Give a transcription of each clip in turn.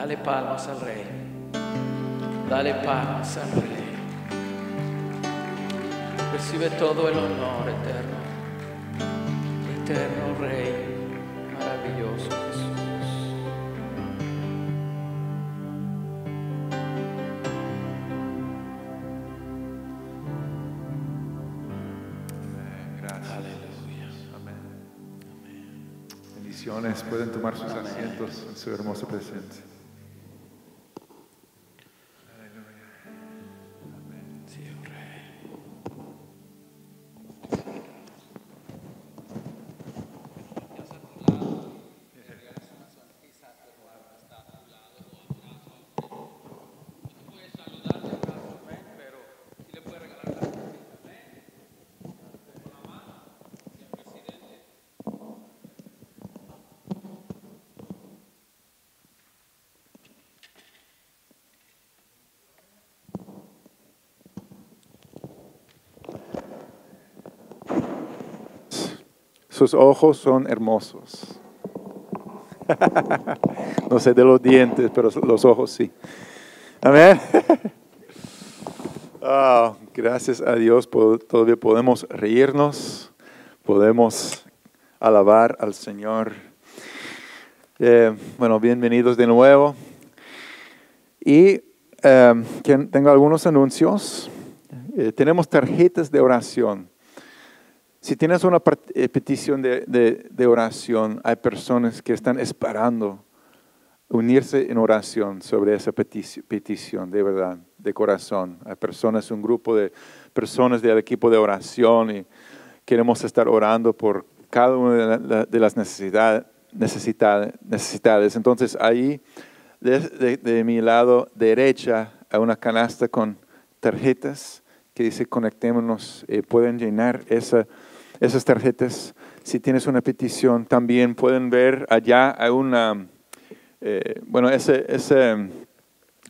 Dale palmas al Rey. Dale palmas al Rey. Recibe todo el honor eterno. Eterno Rey. Maravilloso Jesús. Gracias. Aleluya. Amén. Bendiciones. Pueden tomar sus asientos en su hermosa presencia. Sus ojos son hermosos. no sé de los dientes, pero los ojos sí. Amén. Ah, gracias a Dios todavía podemos reírnos, podemos alabar al Señor. Eh, bueno, bienvenidos de nuevo. Y eh, tengo algunos anuncios. Eh, tenemos tarjetas de oración. Si tienes una eh, petición de, de- oración, hay personas que están esperando unirse en oración sobre esa petici- petición, de verdad, de corazón. Hay personas, un grupo de personas del equipo de oración y queremos estar orando por cada una de, la- de las necesidad- necesita- necesidades. Entonces, ahí, de, de- de mi lado derecha, hay una canasta con tarjetas que dice conectémonos. Eh, pueden llenar esa, esas tarjetas. Si tienes una petición, también pueden ver allá hay una, eh, bueno, ese, ese,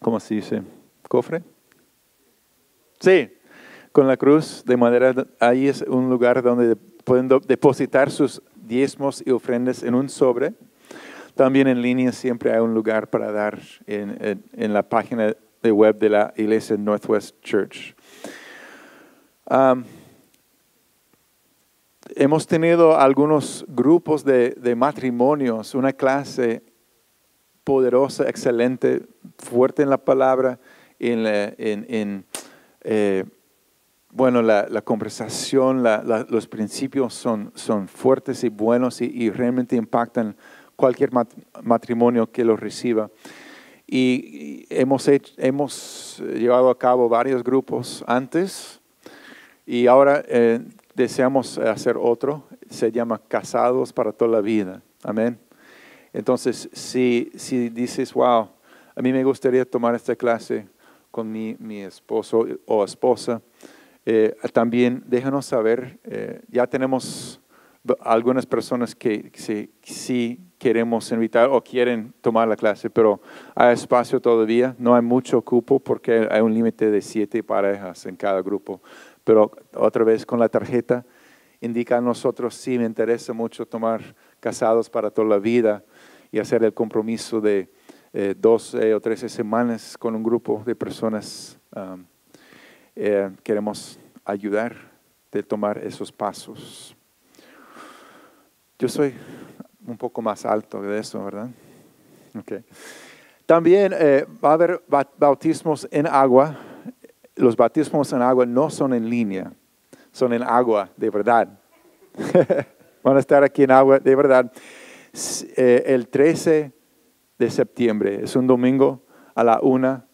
¿cómo se dice? ¿Cofre? Sí, con la cruz de madera, ahí es un lugar donde pueden depositar sus diezmos y ofrendas en un sobre. También en línea siempre hay un lugar para dar en, la página de web de la iglesia Northwest Church. Am, hemos tenido algunos grupos de, de matrimonios, una clase poderosa, excelente, fuerte en la palabra, en, la- en- eh, bueno, la, la conversación, la- los principios son, son fuertes y buenos y, realmente impactan cualquier mat- matrimonio que los reciba. Y, hemos, hemos llevado a cabo varios grupos antes y ahora eh, deseamos hacer otro, se llama Casados para toda la vida. Amén. Entonces, si, si dices, wow, a mí me gustaría tomar esta clase con mi, mi esposo o esposa, eh, también déjanos saber. eh, ya tenemos algunas personas que sí, sí queremos invitar o quieren tomar la clase, pero hay espacio todavía, no hay mucho cupo porque hay un límite de siete parejas en cada grupo. Pero otra vez con la tarjeta indica a nosotros, sí, me interesa mucho tomar casados para toda la vida y hacer el compromiso de eh, 12 o 13 semanas con un grupo de personas. um, eh, queremos ayudar de tomar esos pasos. Yo soy un poco más alto de eso, ¿verdad? Okay. También eh, va a haber ba- bautismos en agua. Los bautismos en agua no son en línea, son en agua, de verdad. Van a estar aquí en agua, de verdad. Eh, el 13 de septiembre, es un domingo a la una,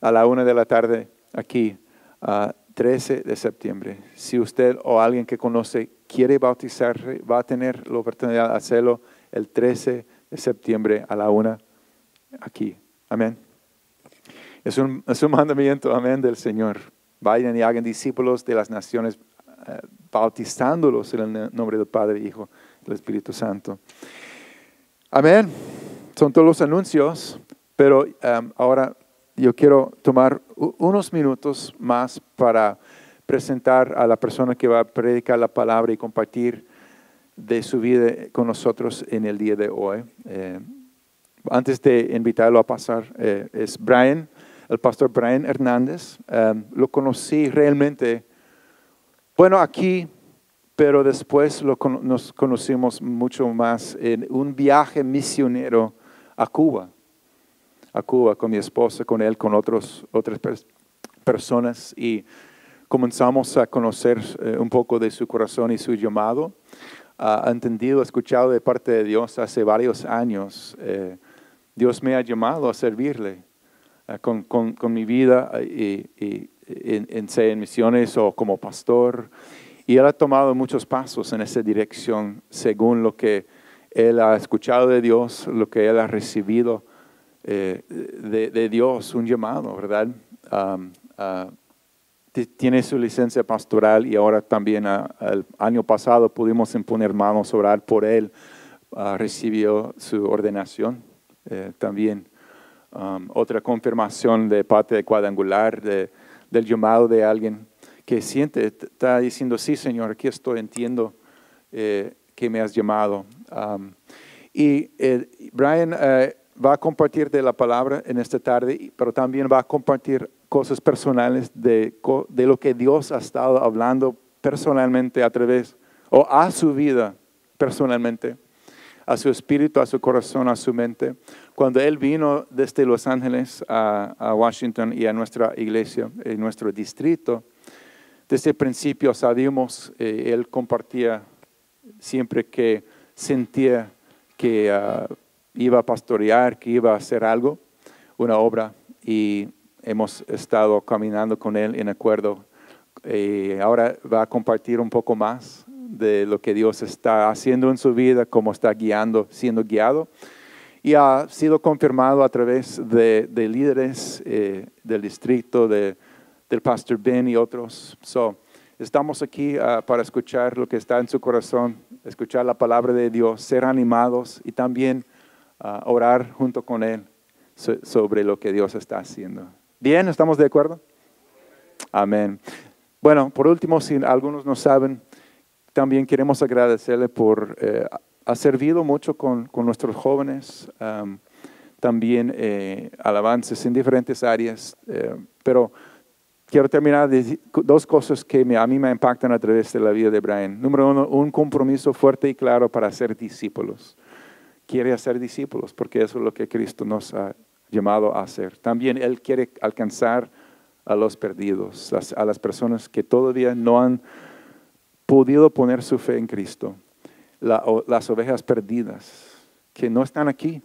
a la una de la tarde, aquí, ah, 13 de septiembre. Si usted o alguien que conoce quiere bautizarse, va a tener la oportunidad de hacerlo el 13 de septiembre a la una, aquí. Amén. Es un, mandamiento, amén, del Señor. Vayan y hagan discípulos de las naciones, eh, bautizándolos en el nombre del Padre, Hijo y del Espíritu Santo. Amén. Son todos los anuncios, pero um, ahora yo quiero tomar unos minutos más para presentar a la persona que va a predicar la palabra y compartir de su vida con nosotros en el día de hoy. Eh, antes de invitarlo a pasar, eh, es Brian, el pastor Brian Hernández. Um, lo conocí realmente, bueno, aquí, pero después nos conocimos mucho más en un viaje misionero a Cuba, a Cuba con mi esposa, con él, con otros, otras personas y comenzamos a conocer eh, un poco de su corazón y su llamado. Ha entendido, escuchado de parte de Dios hace varios años. Eh, Dios me ha llamado a servirle con, con, con, mi vida y, y en, en, en misiones o como pastor. Y Él ha tomado muchos pasos en esa dirección según lo que Él ha escuchado de Dios, lo que Él ha recibido eh, de, de, Dios, un llamado, ¿verdad? Um, uh, tiene su licencia pastoral y ahora también el año pasado pudimos imponer manos, orar por él, uh, recibió su ordenación eh, también. Um, otra confirmación de parte cuadrangular de, del llamado de alguien que siente, está diciendo, sí Señor, aquí estoy, entiendo eh, que me has llamado. Um, y eh, Brian eh, va a compartir de la palabra en esta tarde, pero también va a compartir cosas personales de, de lo que Dios ha estado hablando personalmente a través, o a su vida personalmente, a su espíritu, a su corazón, a su mente. Cuando él vino desde Los Ángeles a, Washington y a nuestra iglesia, en nuestro distrito, desde el principio sabíamos, eh, él compartía siempre que sentía que uh, iba a pastorear, que iba a hacer algo, una obra, y hemos estado caminando con él en acuerdo. Y ahora va a compartir un poco más de lo que Dios está haciendo en su vida, cómo está guiando, siendo guiado. Y ha sido confirmado a través de, de líderes eh, del distrito, de, del pastor Ben y otros. So, estamos aquí uh, para escuchar lo que está en su corazón, escuchar la palabra de Dios, ser animados y también uh, orar junto con Él so, sobre lo que Dios está haciendo. Bien, ¿estamos de acuerdo? Amén. Bueno, por último, si algunos no saben, también queremos agradecerle por eh, ha servido mucho con, con nuestros jóvenes, también eh, alabanzas en diferentes áreas, eh, pero quiero terminar de dos cosas que a mí me impactan a través de la vida de Brian. Número uno, un compromiso fuerte y claro para ser discípulos. Quiere hacer discípulos porque eso es lo que Cristo nos ha llamado a hacer. También Él quiere alcanzar a los perdidos, a las personas que todavía no han podido poner su fe en Cristo, la, las ovejas perdidas, que no están aquí.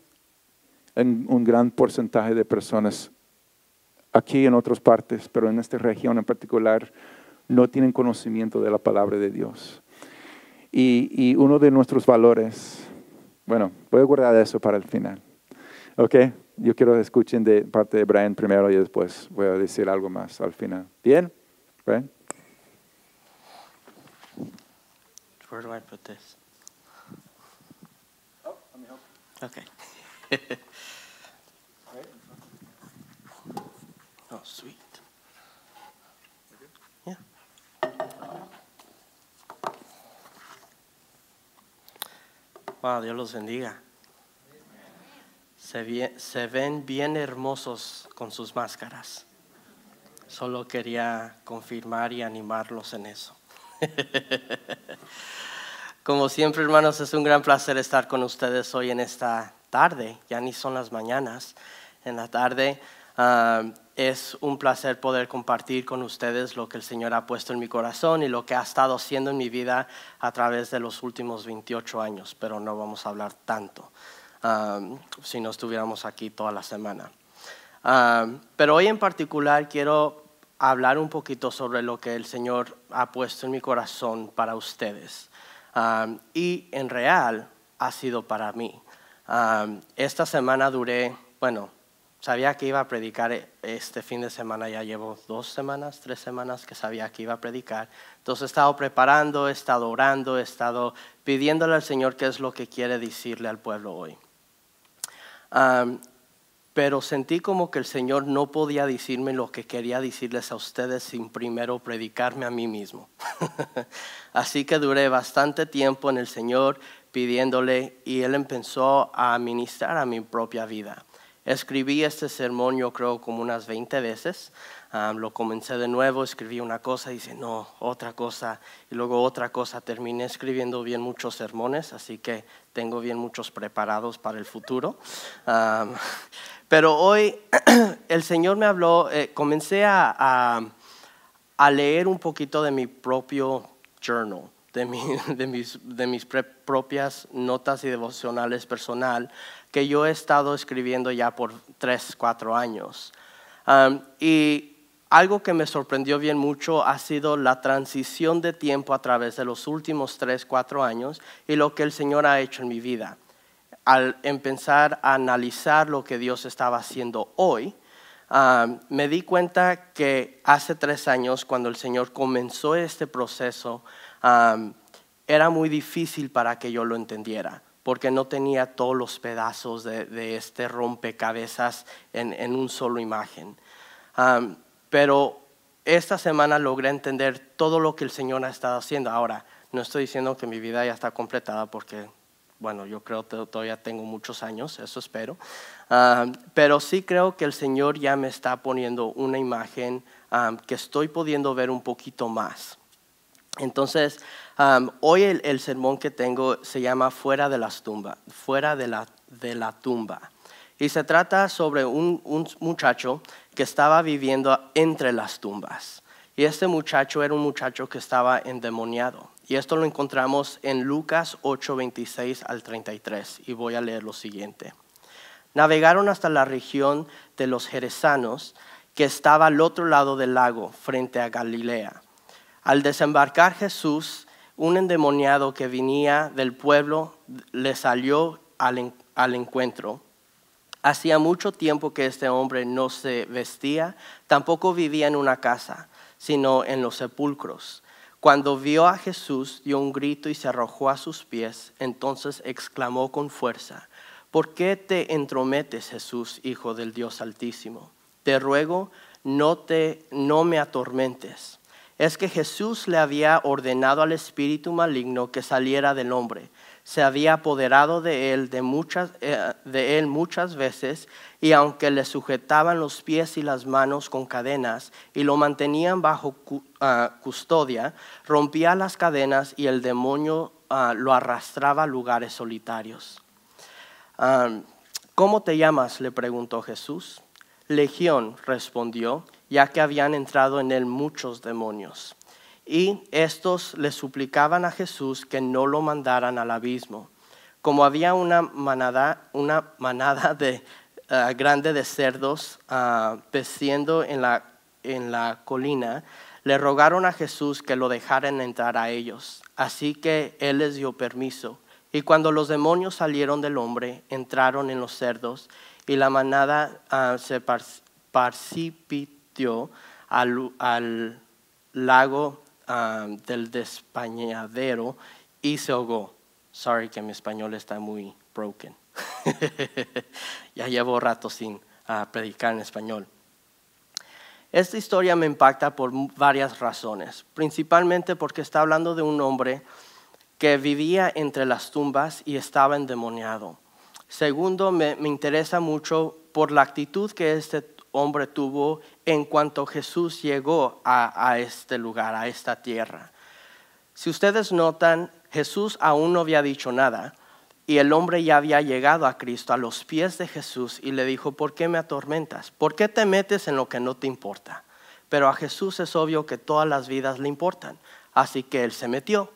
En un gran porcentaje de personas aquí en otras partes, pero en esta región en particular, no tienen conocimiento de la palabra de Dios. Y, y uno de nuestros valores, bueno, voy a guardar eso para el final. ¿Ok? Yo quiero que escuchen de parte de Brian primero y después voy a decir algo más al final. ¿Bien? Brian? Where do I put this? Oh, let me help. Okay. oh, sweet. Yeah. Wow, Dios los bendiga. Se, se ven bien hermosos con sus máscaras. Solo quería confirmar y animarlos en eso. Como siempre, hermanos, es un gran placer estar con ustedes hoy en esta tarde. Ya ni son las mañanas. En la tarde ah, es un placer poder compartir con ustedes lo que el Señor ha puesto en mi corazón y lo que ha estado haciendo en mi vida a través de los últimos 28 años. Pero no vamos a hablar tanto ah, si no estuviéramos aquí toda la semana. Ah, pero hoy en particular quiero hablar un poquito sobre lo que el Señor ha puesto en mi corazón para ustedes. Y en real ha sido para mí. Esta semana duré, bueno, sabía que iba a predicar este fin de semana, ya llevo dos semanas, tres semanas que sabía que iba a predicar. Entonces he estado preparando, he estado orando, he estado pidiéndole al Señor qué es lo que quiere decirle al pueblo hoy. Pero sentí como que el Señor no podía decirme lo que quería decirles a ustedes sin primero predicarme a mí mismo. Así que duré bastante tiempo en el Señor pidiéndole y él empezó a ministrar a mi propia vida. Escribí este sermón yo creo como unas 20 veces. lo comencé de nuevo, escribí una cosa, dice no, otra cosa, y luego otra cosa. Terminé escribiendo bien muchos sermones, así que tengo bien muchos preparados para el futuro. Pero hoy el Señor me habló, eh, comencé a, a, leer un poquito de mi propio journal. De, de, mis, de mis propias notas y devocionales personal que yo he estado escribiendo ya por tres, cuatro años. y algo que me sorprendió bien mucho ha sido la transición de tiempo a través de los últimos tres, cuatro años y lo que el Señor ha hecho en mi vida. Al empezar a analizar lo que Dios estaba haciendo hoy, me di cuenta que hace tres años, cuando el Señor comenzó este proceso, era muy difícil para que yo lo entendiera porque no tenía todos los pedazos de, este rompecabezas en, en un solo imagen. pero esta semana logré entender todo lo que el Señor ha estado haciendo. Ahora, no estoy diciendo que mi vida ya está completada porque, bueno, yo creo que todavía tengo muchos años, eso espero. pero sí creo que el Señor ya me está poniendo una imagen que estoy pudiendo ver un poquito más. Entonces, hoy el, sermón que tengo se llama Fuera de las tumbas, fuera de la, de la tumba. Y se trata sobre un, un, muchacho que estaba viviendo entre las tumbas. Y este muchacho era un muchacho que estaba endemoniado. Y esto lo encontramos en Lucas 8, 26 al 33. Y voy a leer lo siguiente. Navegaron hasta la región de los Jerezanos, que estaba al otro lado del lago, frente a Galilea. Al desembarcar Jesús, un endemoniado que venía del pueblo le salió al, encuentro. Hacía mucho tiempo que este hombre no se vestía, tampoco vivía en una casa, sino en los sepulcros. Cuando vio a Jesús, dio un grito y se arrojó a sus pies. Entonces exclamó con fuerza, ¿por qué te entrometes, Jesús, Hijo del Dios Altísimo? Te ruego, no, te, no me atormentes es que Jesús le había ordenado al espíritu maligno que saliera del hombre. Se había apoderado de él, de, muchas, eh, de él muchas veces y aunque le sujetaban los pies y las manos con cadenas y lo mantenían bajo ah, custodia, rompía las cadenas y el demonio ah, lo arrastraba a lugares solitarios. ¿Cómo te llamas? le preguntó Jesús. Legión respondió ya que habían entrado en él muchos demonios. Y estos le suplicaban a Jesús que no lo mandaran al abismo. Como había una manada, una manada de, eh, grande de cerdos uh, en la, en la colina, le rogaron a Jesús que lo dejaran entrar a ellos. Así que él les dio permiso. Y cuando los demonios salieron del hombre, entraron en los cerdos y la manada uh, se precipitó al, lago um, del despañadero y se ahogó. Sorry que mi español está muy broken. ya llevo rato sin ah, predicar en español. Esta historia me impacta por varias razones, principalmente porque está hablando de un hombre que vivía entre las tumbas y estaba endemoniado. Segundo, me, me interesa mucho por la actitud que este hombre tuvo en cuanto Jesús llegó a, este lugar, a esta tierra. Si ustedes notan, Jesús aún no había dicho nada y el hombre ya había llegado a Cristo a los pies de Jesús y le dijo, ¿por qué me atormentas? ¿Por qué te metes en lo que no te importa? Pero a Jesús es obvio que todas las vidas le importan, así que él se metió.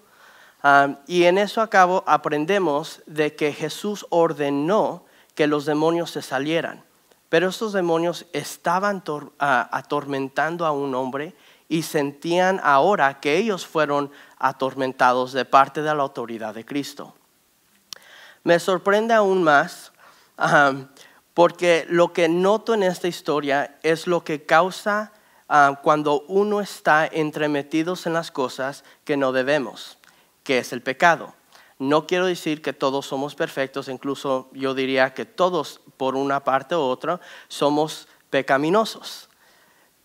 Ah, y en eso acabo aprendemos de que Jesús ordenó que los demonios se salieran. Pero estos demonios estaban atormentando a un hombre y sentían ahora que ellos fueron atormentados de parte de la autoridad de Cristo. Me sorprende aún más porque lo que noto en esta historia es lo que causa cuando uno está entremetidos en las cosas que no debemos, que es el pecado. No quiero decir que todos somos perfectos, incluso yo diría que todos, por una parte u otra, somos pecaminosos.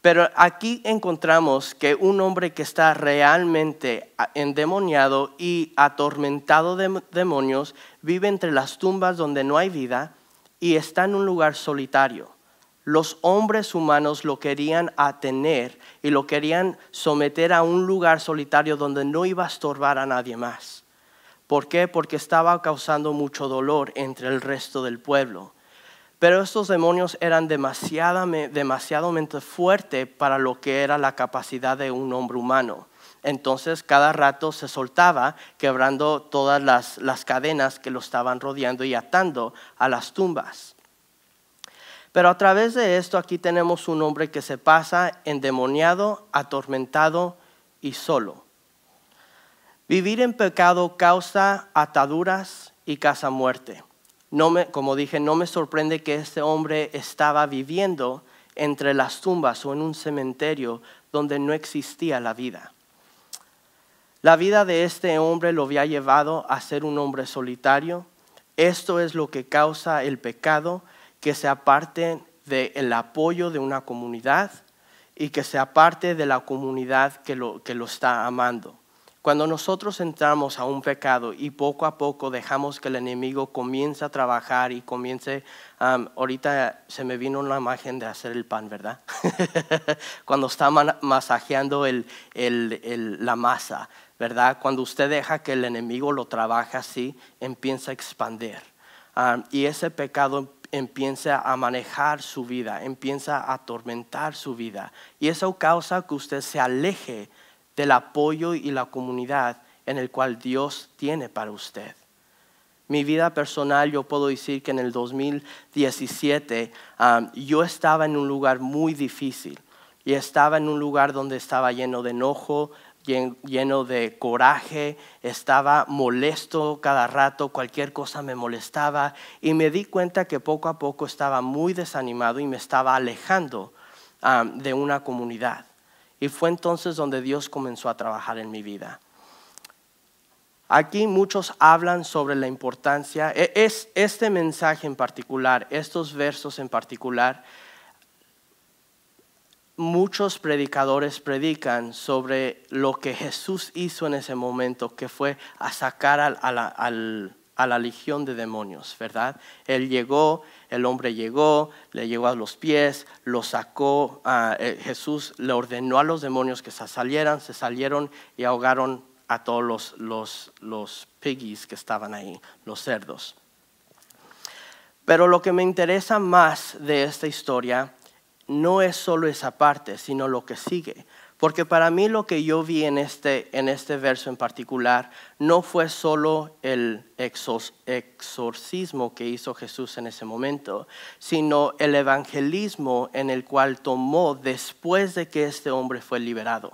Pero aquí encontramos que un hombre que está realmente endemoniado y atormentado de demonios vive entre las tumbas donde no hay vida y está en un lugar solitario. Los hombres humanos lo querían atener y lo querían someter a un lugar solitario donde no iba a estorbar a nadie más. ¿Por qué? Porque estaba causando mucho dolor entre el resto del pueblo. Pero estos demonios eran demasiadamente fuertes para lo que era la capacidad de un hombre humano. Entonces cada rato se soltaba, quebrando todas las, las cadenas que lo estaban rodeando y atando a las tumbas. Pero a través de esto aquí tenemos un hombre que se pasa endemoniado, atormentado y solo. Vivir en pecado causa ataduras y causa muerte. No me, como dije, no me sorprende que este hombre estaba viviendo entre las tumbas o en un cementerio donde no existía la vida. La vida de este hombre lo había llevado a ser un hombre solitario. Esto es lo que causa el pecado, que se aparte del apoyo de una comunidad y que se aparte de la comunidad que lo, que lo está amando. Cuando nosotros entramos a un pecado y poco a poco dejamos que el enemigo comience a trabajar y comience, ahorita se me vino una imagen de hacer el pan, ¿verdad? Cuando está masajeando la masa, ¿verdad? Cuando usted deja que el enemigo lo trabaje así, empieza a expandir. y ese pecado empieza a manejar su vida, empieza a atormentar su vida. Y eso causa que usted se aleje del apoyo y la comunidad en el cual Dios tiene para usted. Mi vida personal, yo puedo decir que en el 2017 yo estaba en un lugar muy difícil y estaba en un lugar donde estaba lleno de enojo, lleno de coraje, estaba molesto cada rato, cualquier cosa me molestaba y me di cuenta que poco a poco estaba muy desanimado y me estaba alejando de una comunidad. Y fue entonces donde Dios comenzó a trabajar en mi vida. Aquí muchos hablan sobre la importancia, e, es este mensaje en particular, estos versos en particular, muchos predicadores predican sobre lo que Jesús hizo en ese momento, que fue a sacar a, la, a la legión de demonios, ¿verdad? Él llegó, el hombre llegó, le llegó a los pies, lo sacó, eh, Jesús le ordenó a los demonios que se salieran, se salieron y ahogaron a todos los, los, los piggies que estaban ahí, los cerdos. Pero lo que me interesa más de esta historia no es solo esa parte, sino lo que sigue. Porque para mí lo que yo vi en este, en este verso en particular no fue solo el exorcismo que hizo Jesús en ese momento, sino el evangelismo en el cual tomó después de que este hombre fue liberado.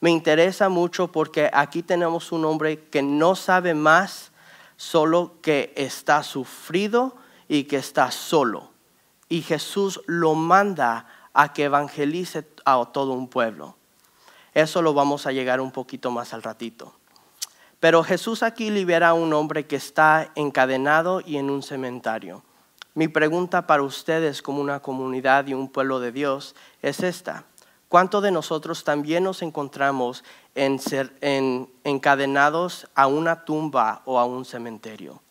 Me interesa mucho porque aquí tenemos un hombre que no sabe más, solo que está sufrido y que está solo. Y Jesús lo manda a que evangelice a todo un pueblo. Eso lo vamos a llegar un poquito más al ratito. Pero Jesús aquí libera a un hombre que está encadenado y en un cementerio. Mi pregunta para ustedes como una comunidad y un pueblo de Dios es esta. ¿Cuántos de nosotros también nos encontramos en encadenados a una tumba o a un cementerio?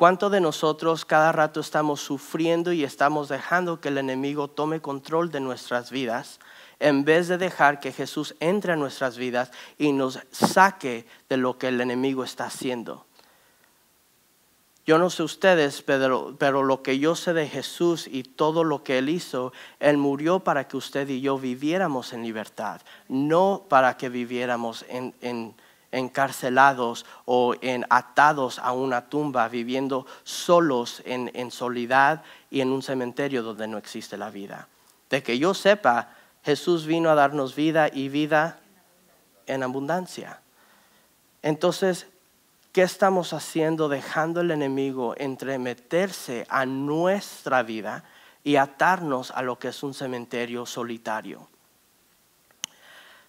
¿Cuántos de nosotros cada rato estamos sufriendo y estamos dejando que el enemigo tome control de nuestras vidas en vez de dejar que Jesús entre a nuestras vidas y nos saque de lo que el enemigo está haciendo? Yo no sé ustedes, pero, lo que yo sé de Jesús y todo lo que Él hizo, Él murió para que usted y yo viviéramos en libertad, no para que viviéramos en, en encarcelados o en atados a una tumba, viviendo solos en, en soledad y en un cementerio donde no existe la vida. De que yo sepa, Jesús vino a darnos vida y vida en abundancia. Entonces, ¿qué estamos haciendo dejando el enemigo entremeterse a nuestra vida y atarnos a lo que es un cementerio solitario?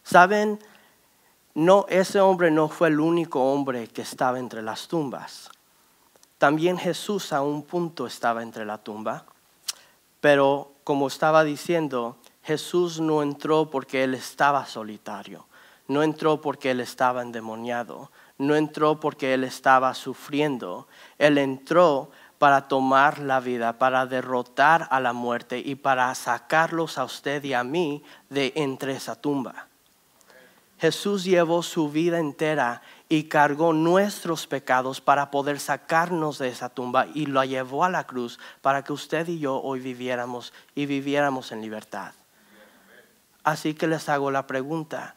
¿Saben? No, ese hombre no fue el único hombre que estaba entre las tumbas. También Jesús a un punto estaba entre la tumba, pero como estaba diciendo, Jesús no entró porque él estaba solitario, no entró porque él estaba endemoniado, no entró porque él estaba sufriendo, él entró para tomar la vida, para derrotar a la muerte y para sacarlos a usted y a mí de entre esa tumba. Jesús llevó su vida entera y cargó nuestros pecados para poder sacarnos de esa tumba y lo llevó a la cruz para que usted y yo hoy viviéramos y viviéramos en libertad. Así que les hago la pregunta,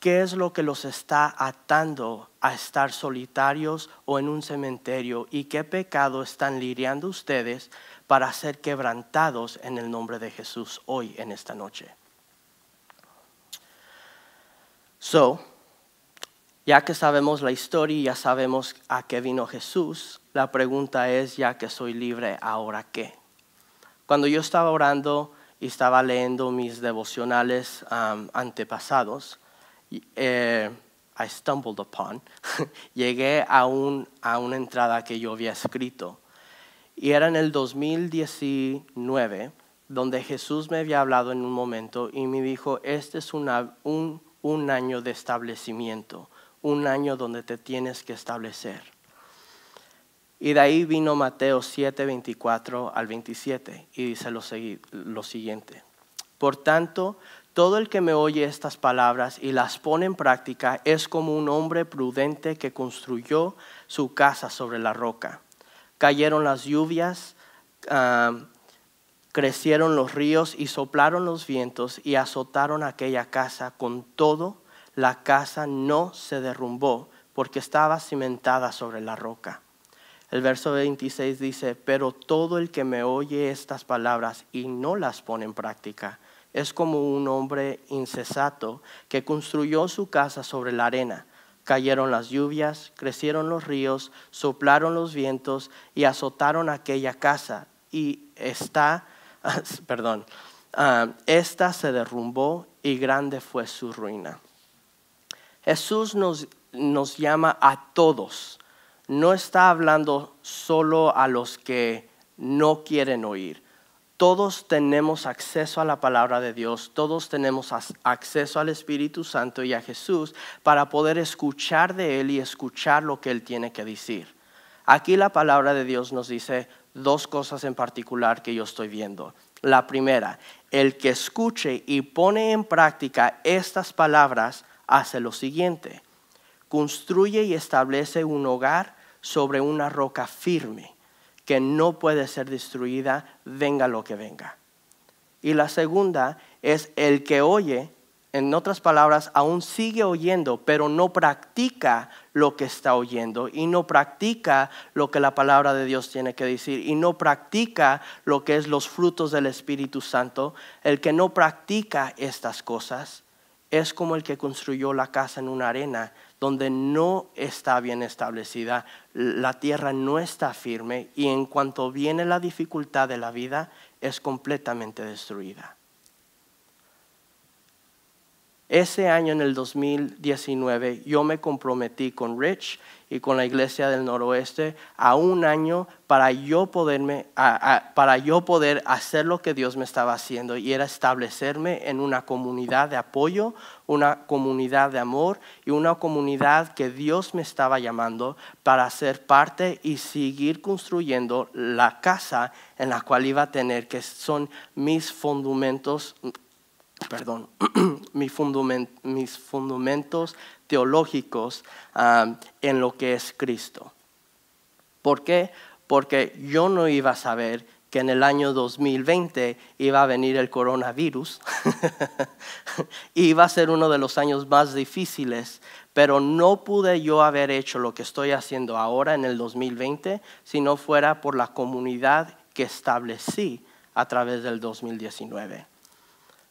¿qué es lo que los está atando a estar solitarios o en un cementerio y qué pecado están lidiando ustedes para ser quebrantados en el nombre de Jesús hoy en esta noche? So, ya que sabemos la historia y ya sabemos a qué vino Jesús, la pregunta es, ya que soy libre, ¿ahora qué? Cuando yo estaba orando y estaba leyendo mis devocionales um, antepasados, eh, I stumbled upon, llegué a, a una entrada que yo había escrito. Y era en el 2019, donde Jesús me había hablado en un momento y me dijo, este es una, un un año de establecimiento, un año donde te tienes que establecer. Y de ahí vino Mateo 7, 24 al 27 y dice lo, siguiente. Por tanto, todo el que me oye estas palabras y las pone en práctica es como un hombre prudente que construyó su casa sobre la roca. Cayeron las lluvias, ah, crecieron los ríos y soplaron los vientos y azotaron aquella casa. Con todo, la casa no se derrumbó porque estaba cimentada sobre la roca. El verso 26 dice, pero todo el que me oye estas palabras y no las pone en práctica es como un hombre incesato que construyó su casa sobre la arena. Cayeron las lluvias, crecieron los ríos, soplaron los vientos y azotaron aquella casa y está perdón, ah, esta se derrumbó y grande fue su ruina. Jesús nos, nos llama a todos, no está hablando solo a los que no quieren oír. Todos tenemos acceso a la palabra de Dios, todos tenemos acceso al Espíritu Santo y a Jesús para poder escuchar de Él y escuchar lo que Él tiene que decir. Aquí la palabra de Dios nos dice, dos cosas en particular que yo estoy viendo. La primera, el que escuche y pone en práctica estas palabras hace lo siguiente. Construye y establece un hogar sobre una roca firme que no puede ser destruida, venga lo que venga. Y la segunda es el que oye en otras palabras, aún sigue oyendo, pero no practica lo que está oyendo y no practica lo que la palabra de Dios tiene que decir y no practica lo que es los frutos del Espíritu Santo. El que no practica estas cosas es como el que construyó la casa en una arena donde no está bien establecida, la tierra no está firme y en cuanto viene la dificultad de la vida es completamente destruida. Ese año, en el 2019, yo me comprometí con Rich y con la Iglesia del Noroeste a un año para yo, poderme, para yo poder hacer lo que Dios me estaba haciendo y era establecerme en una comunidad de apoyo, una comunidad de amor y una comunidad que Dios me estaba llamando para ser parte y seguir construyendo la casa en la cual iba a tener, que son mis fundamentos perdón, mis, fundamentos teológicos um, en lo que es Cristo. ¿Por qué? Porque yo no iba a saber que en el año 2020 iba a venir el coronavirus y iba a ser uno de los años más difíciles, pero no pude yo haber hecho lo que estoy haciendo ahora en el 2020 si no fuera por la comunidad que establecí a través del 2019.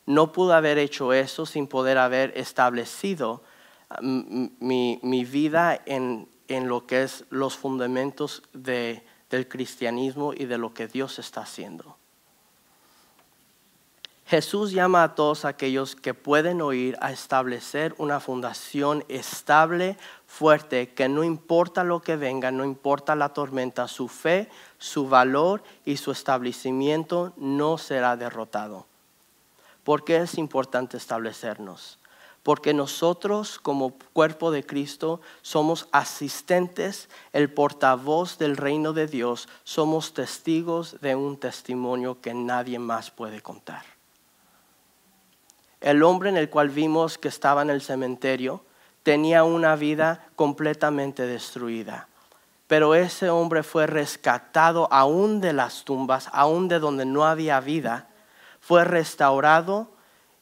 No pude haber hecho eso sin poder haber establecido ah, mi, vida en, lo que es los fundamentos del cristianismo y de lo que Dios está haciendo. Jesús llama a todos aquellos que pueden oír a establecer una fundación estable, fuerte, que no importa lo que venga, no importa la tormenta, su fe, su valor y su establecimiento no será derrotado. ¿Por qué es importante establecernos? Porque nosotros como cuerpo de Cristo somos asistentes, el portavoz del reino de Dios, somos testigos de un testimonio que nadie más puede contar. El hombre en el cual vimos que estaba en el cementerio tenía una vida completamente destruida. Pero ese hombre fue rescatado aún de las tumbas, aún de donde no había vida, fue restaurado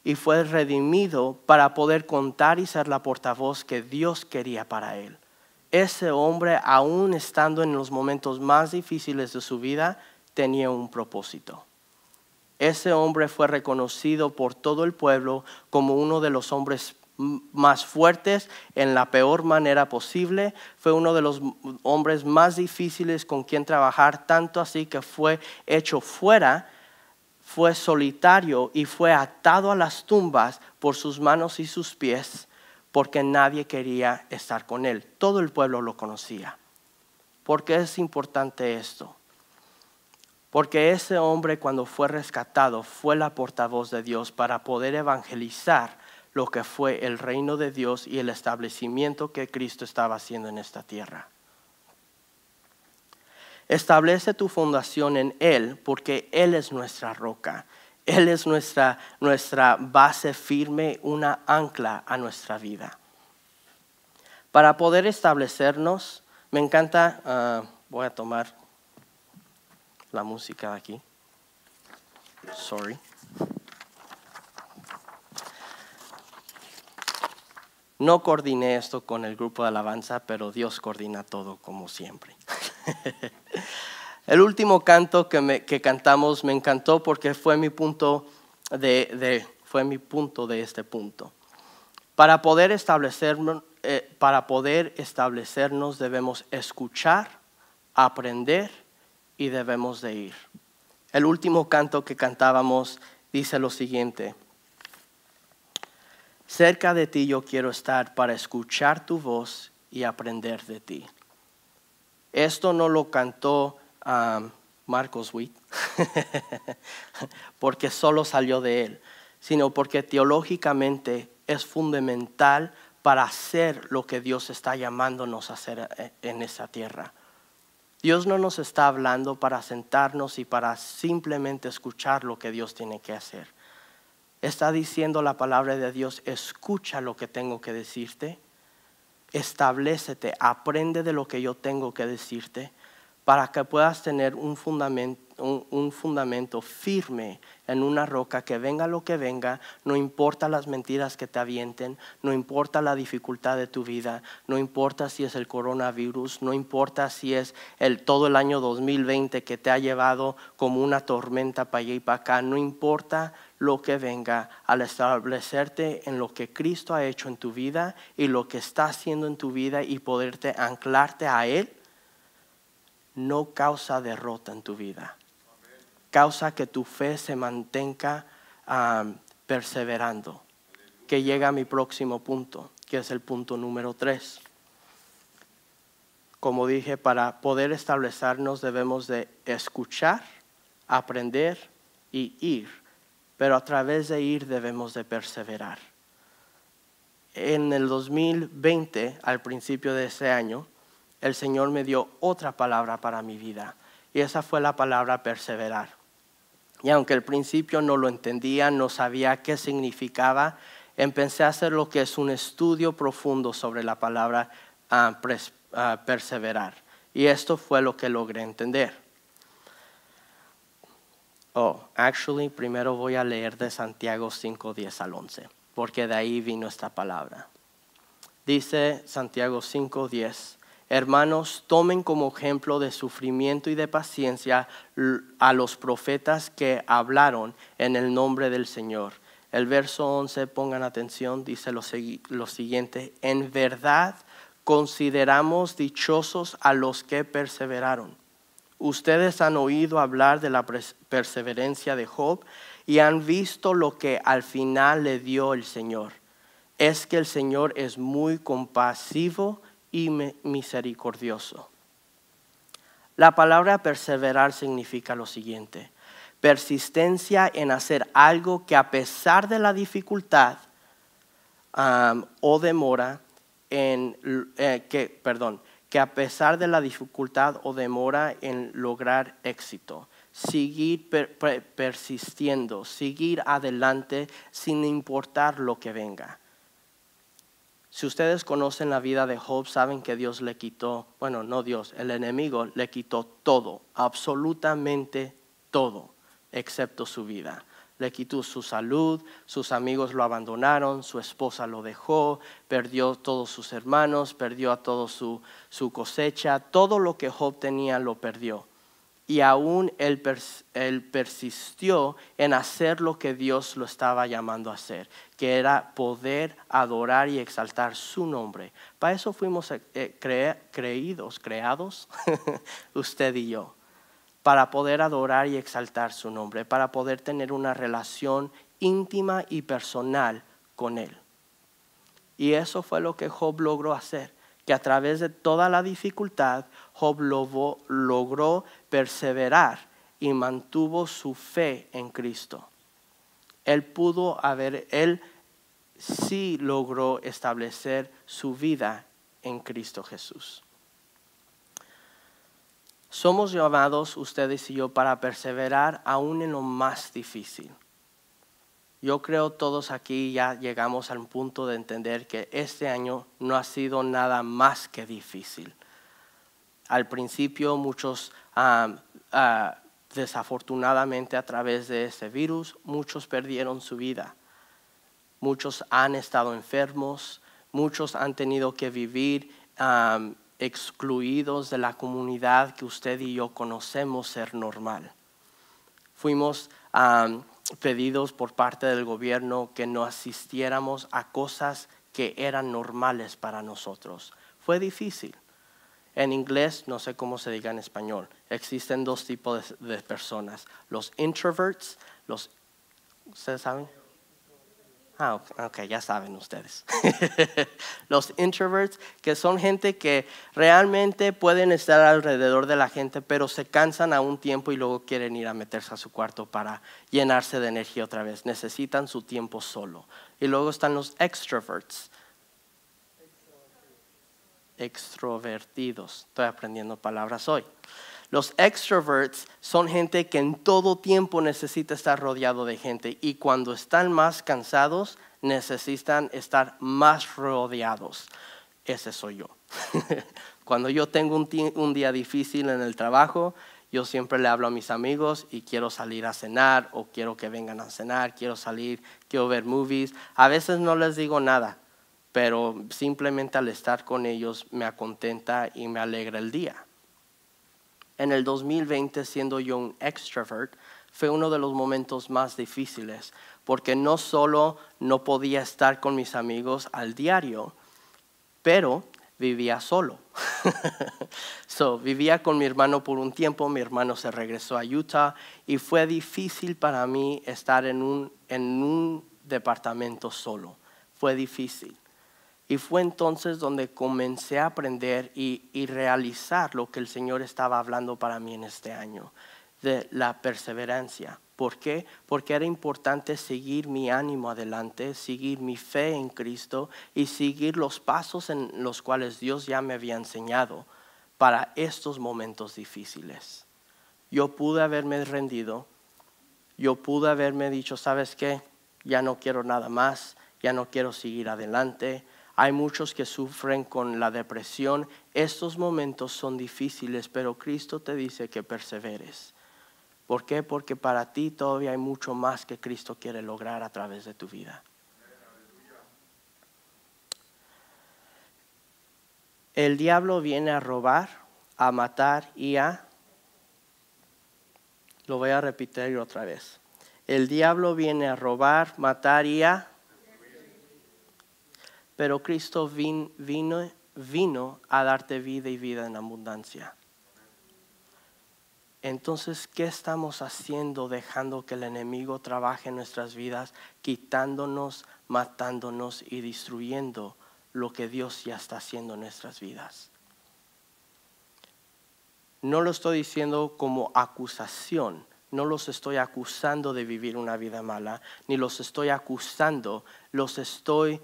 y fue redimido para poder contar y ser la portavoz que Dios quería para él. Ese hombre, aún estando en los momentos más difíciles de su vida, tenía un propósito. Ese hombre fue reconocido por todo el pueblo como uno de los hombres más fuertes en la peor manera posible. Fue uno de los hombres más difíciles con quien trabajar, tanto así que fue hecho fuera fue solitario y fue atado a las tumbas por sus manos y sus pies, porque nadie quería estar con él. Todo el pueblo lo conocía. ¿Por qué es importante esto? Porque ese hombre cuando fue rescatado fue la portavoz de Dios para poder evangelizar lo que fue el reino de Dios y el establecimiento que Cristo estaba haciendo en esta tierra. Establece tu fundación en Él porque Él es nuestra roca. Él es nuestra, nuestra base firme, una ancla a nuestra vida. Para poder establecernos, me encanta, ah, voy a tomar la música de aquí. Sorry. No coordiné esto con el grupo de alabanza, pero Dios coordina todo como siempre. El último canto que, cantamos me encantó porque fue mi punto de, fue mi punto de este punto. Para poder, establecernos, eh, para poder establecernos debemos escuchar, aprender y debemos de ir. El último canto que cantábamos dice lo siguiente. Cerca de ti yo quiero estar para escuchar tu voz y aprender de ti. Esto no lo cantó Marcos Witt porque solo salió de él, sino porque teológicamente es fundamental para hacer lo que Dios está llamándonos a hacer eh, en esta tierra. Dios no nos está hablando para sentarnos y para simplemente escuchar lo que Dios tiene que hacer. Está diciendo la palabra de Dios, escucha lo que tengo que decirte establecete, aprende de lo que yo tengo que decirte para que puedas tener un fundamento, un, fundamento, firme en una roca que venga lo que venga, no importa las mentiras que te avienten, no importa la dificultad de tu vida, no importa si es el coronavirus, no importa si es el, todo el año 2020 que te ha llevado como una tormenta para allá y para acá, no importa lo que venga al establecerte en lo que Cristo ha hecho en tu vida y lo que está haciendo en tu vida y poderte anclarte a Él, no causa derrota en tu vida. Causa que tu fe se mantenga perseverando. Que llega a mi próximo punto, que es el punto número tres. Como dije, para poder establecernos debemos de escuchar, aprender y ir pero a través de ir debemos de perseverar. En el 2020, al principio de ese año, el Señor me dio otra palabra para mi vida y esa fue la palabra perseverar. Y aunque al principio no lo entendía, no sabía qué significaba, empecé a hacer lo que es un estudio profundo sobre la palabra ah, ah, perseverar. Y esto fue lo que logré entender. Oh, actually, primero voy a leer de Santiago 5, 10 al 11, porque de ahí vino esta palabra. Dice Santiago 5, 10, hermanos, tomen como ejemplo de sufrimiento y de paciencia a los profetas que hablaron en el nombre del Señor. El verso 11, pongan atención, dice lo, lo siguiente, en verdad consideramos dichosos a los que perseveraron Ustedes han oído hablar de la perseverancia de Job y han visto lo que al final le dio el Señor. Es que el Señor es muy compasivo y misericordioso. La palabra perseverar significa lo siguiente. Persistencia en hacer algo que a pesar de la dificultad o demora, en, eh, que, perdón, que a pesar de la dificultad o demora en lograr éxito, seguir persistiendo, seguir adelante sin importar lo que venga. Si ustedes conocen la vida de Job, saben que Dios le quitó, bueno, no Dios, el enemigo le quitó todo, absolutamente todo, excepto su vida. Le quitó su salud, sus amigos lo abandonaron, su esposa lo dejó, perdió todos sus hermanos, perdió a toda su, su cosecha, todo lo que Job tenía lo perdió y aún él, persistió en hacer lo que Dios lo estaba llamando a hacer, que era poder adorar y exaltar su nombre. Para eso fuimos eh, eh, creídos, creados, usted y yo, para poder adorar y exaltar su nombre, para poder tener una relación íntima y personal con Él. Y eso fue lo que Job logró hacer que a través de toda la dificultad, Job logró perseverar y mantuvo su fe en Cristo. Él pudo haber, él sí logró establecer su vida en Cristo Jesús. Somos llamados ustedes y yo para perseverar aún en lo más difícil. Yo creo todos aquí ya llegamos al punto de entender que este año no ha sido nada más que difícil. Al principio muchos, ah, desafortunadamente a través de ese virus, muchos perdieron su vida. Muchos han estado enfermos, muchos han tenido que vivir excluidos de la comunidad que usted y yo conocemos ser normal. Fuimos pedidos por parte del gobierno que no asistiéramos a cosas que eran normales para nosotros. Fue difícil. En inglés, no sé cómo se diga en español, existen dos tipos de, personas. Los introverts, los... ¿Ustedes saben? Ah, ok, ya saben ustedes. los introverts, que son gente que realmente pueden estar alrededor de la gente, pero se cansan a un tiempo y luego quieren ir a meterse a su cuarto para llenarse de energía otra vez. Necesitan su tiempo solo. Y luego están los extroverts. Extrovertidos. Estoy aprendiendo palabras hoy. Los extroverts son gente que en todo tiempo necesita estar rodeado de gente y cuando están más cansados necesitan estar más rodeados. Ese soy yo. cuando yo tengo un, día difícil en el trabajo, yo siempre le hablo a mis amigos y quiero salir a cenar o quiero que vengan a cenar, quiero salir, quiero ver movies. A veces no les digo nada, pero simplemente al estar con ellos me acontenta y me alegra el día en el 2020 siendo yo un extrovert fue uno de los momentos más difíciles porque no solo no podía estar con mis amigos al diario, pero vivía solo. so, vivía con mi hermano por un tiempo, mi hermano se regresó a Utah y fue difícil para mí estar en un, en un departamento solo. Fue difícil. Y fue entonces donde comencé a aprender y, realizar lo que el Señor estaba hablando para mí en este año, de la perseverancia. ¿Por qué? Porque era importante seguir mi ánimo adelante, seguir mi fe en Cristo y seguir los pasos en los cuales Dios ya me había enseñado para estos momentos difíciles. Yo pude haberme rendido, yo pude haberme dicho, ¿sabes qué? Ya no quiero nada más, ya no quiero seguir adelante, hay muchos que sufren con la depresión. Estos momentos son difíciles, pero Cristo te dice que perseveres. ¿Por qué? Porque para ti todavía hay mucho más que Cristo quiere lograr a través de tu vida. El diablo viene a robar, a matar y a... Lo voy a repetir otra vez. El diablo viene a robar, matar y a pero Cristo vino, vino a darte vida y vida en abundancia. Entonces, ¿qué estamos haciendo dejando que el enemigo trabaje en nuestras vidas, quitándonos, matándonos y destruyendo lo que Dios ya está haciendo en nuestras vidas? No lo estoy diciendo como acusación, no los estoy acusando de vivir una vida mala, ni los estoy acusando, los estoy,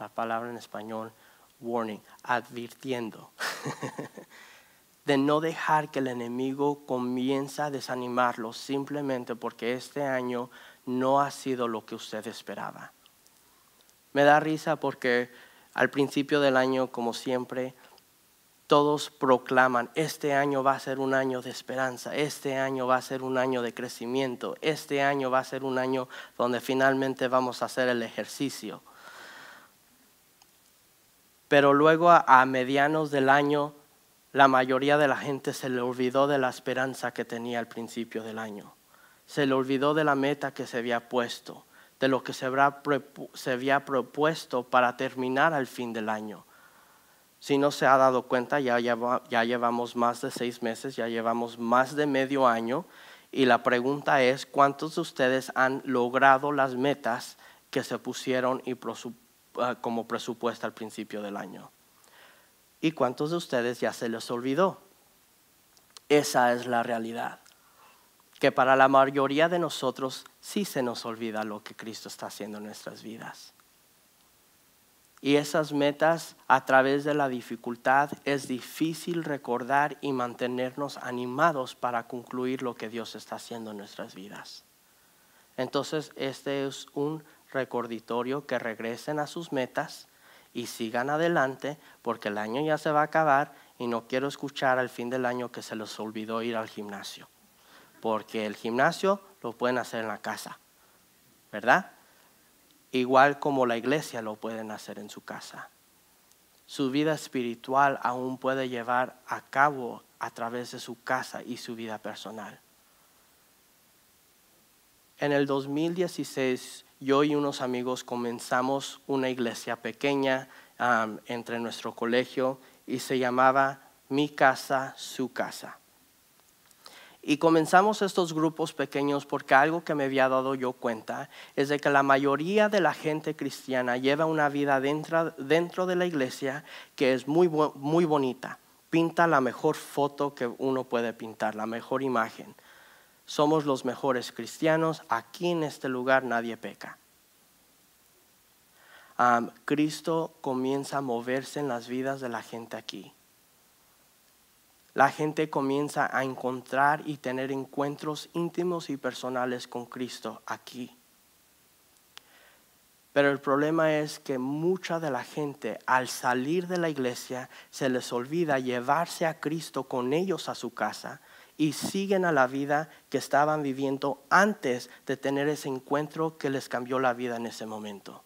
la palabra en español, warning, advirtiendo, de no dejar que el enemigo comience a desanimarlos simplemente porque este año no ha sido lo que usted esperaba. Me da risa porque al principio del año, como siempre, todos proclaman, este año va a ser un año de esperanza, este año va a ser un año de crecimiento, este año va a ser un año donde finalmente vamos a hacer el ejercicio. Pero luego a, medianos del año, la mayoría de la gente se le olvidó de la esperanza que tenía al principio del año. Se le olvidó de la meta que se había puesto, de lo que se, había propuesto para terminar al fin del año. Si no se ha dado cuenta, ya, ya llevamos más de seis meses, ya llevamos más de medio año y la pregunta es, ¿cuántos de ustedes han logrado las metas que se pusieron y Ah, como presupuesto al principio del año. ¿Y cuántos de ustedes ya se les olvidó? Esa es la realidad. Que para la mayoría de nosotros sí se nos olvida lo que Cristo está haciendo en nuestras vidas. Y esas metas a través de la dificultad es difícil recordar y mantenernos animados para concluir lo que Dios está haciendo en nuestras vidas. Entonces, este es un recorditorio que regresen a sus metas y sigan adelante porque el año ya se va a acabar y no quiero escuchar al fin del año que se les olvidó ir al gimnasio. Porque el gimnasio lo pueden hacer en la casa, ¿verdad? Igual como la iglesia lo pueden hacer en su casa. Su vida espiritual aún puede llevar a cabo a través de su casa y su vida personal. En el 2016 yo y unos amigos comenzamos una iglesia pequeña entre nuestro colegio y se llamaba Mi casa, su casa. Y comenzamos estos grupos pequeños porque algo que me había dado yo cuenta es de que la mayoría de la gente cristiana lleva una vida dentro, dentro de la iglesia que es muy, muy bonita. Pinta la mejor foto que uno puede pintar, la mejor imagen somos los mejores cristianos, aquí en este lugar nadie peca. Cristo comienza a moverse en las vidas de la gente aquí. La gente comienza a encontrar y tener encuentros íntimos y personales con Cristo aquí. Pero el problema es que mucha de la gente al salir de la iglesia se les olvida llevarse a Cristo con ellos a su casa y siguen a la vida que estaban viviendo antes de tener ese encuentro que les cambió la vida en ese momento.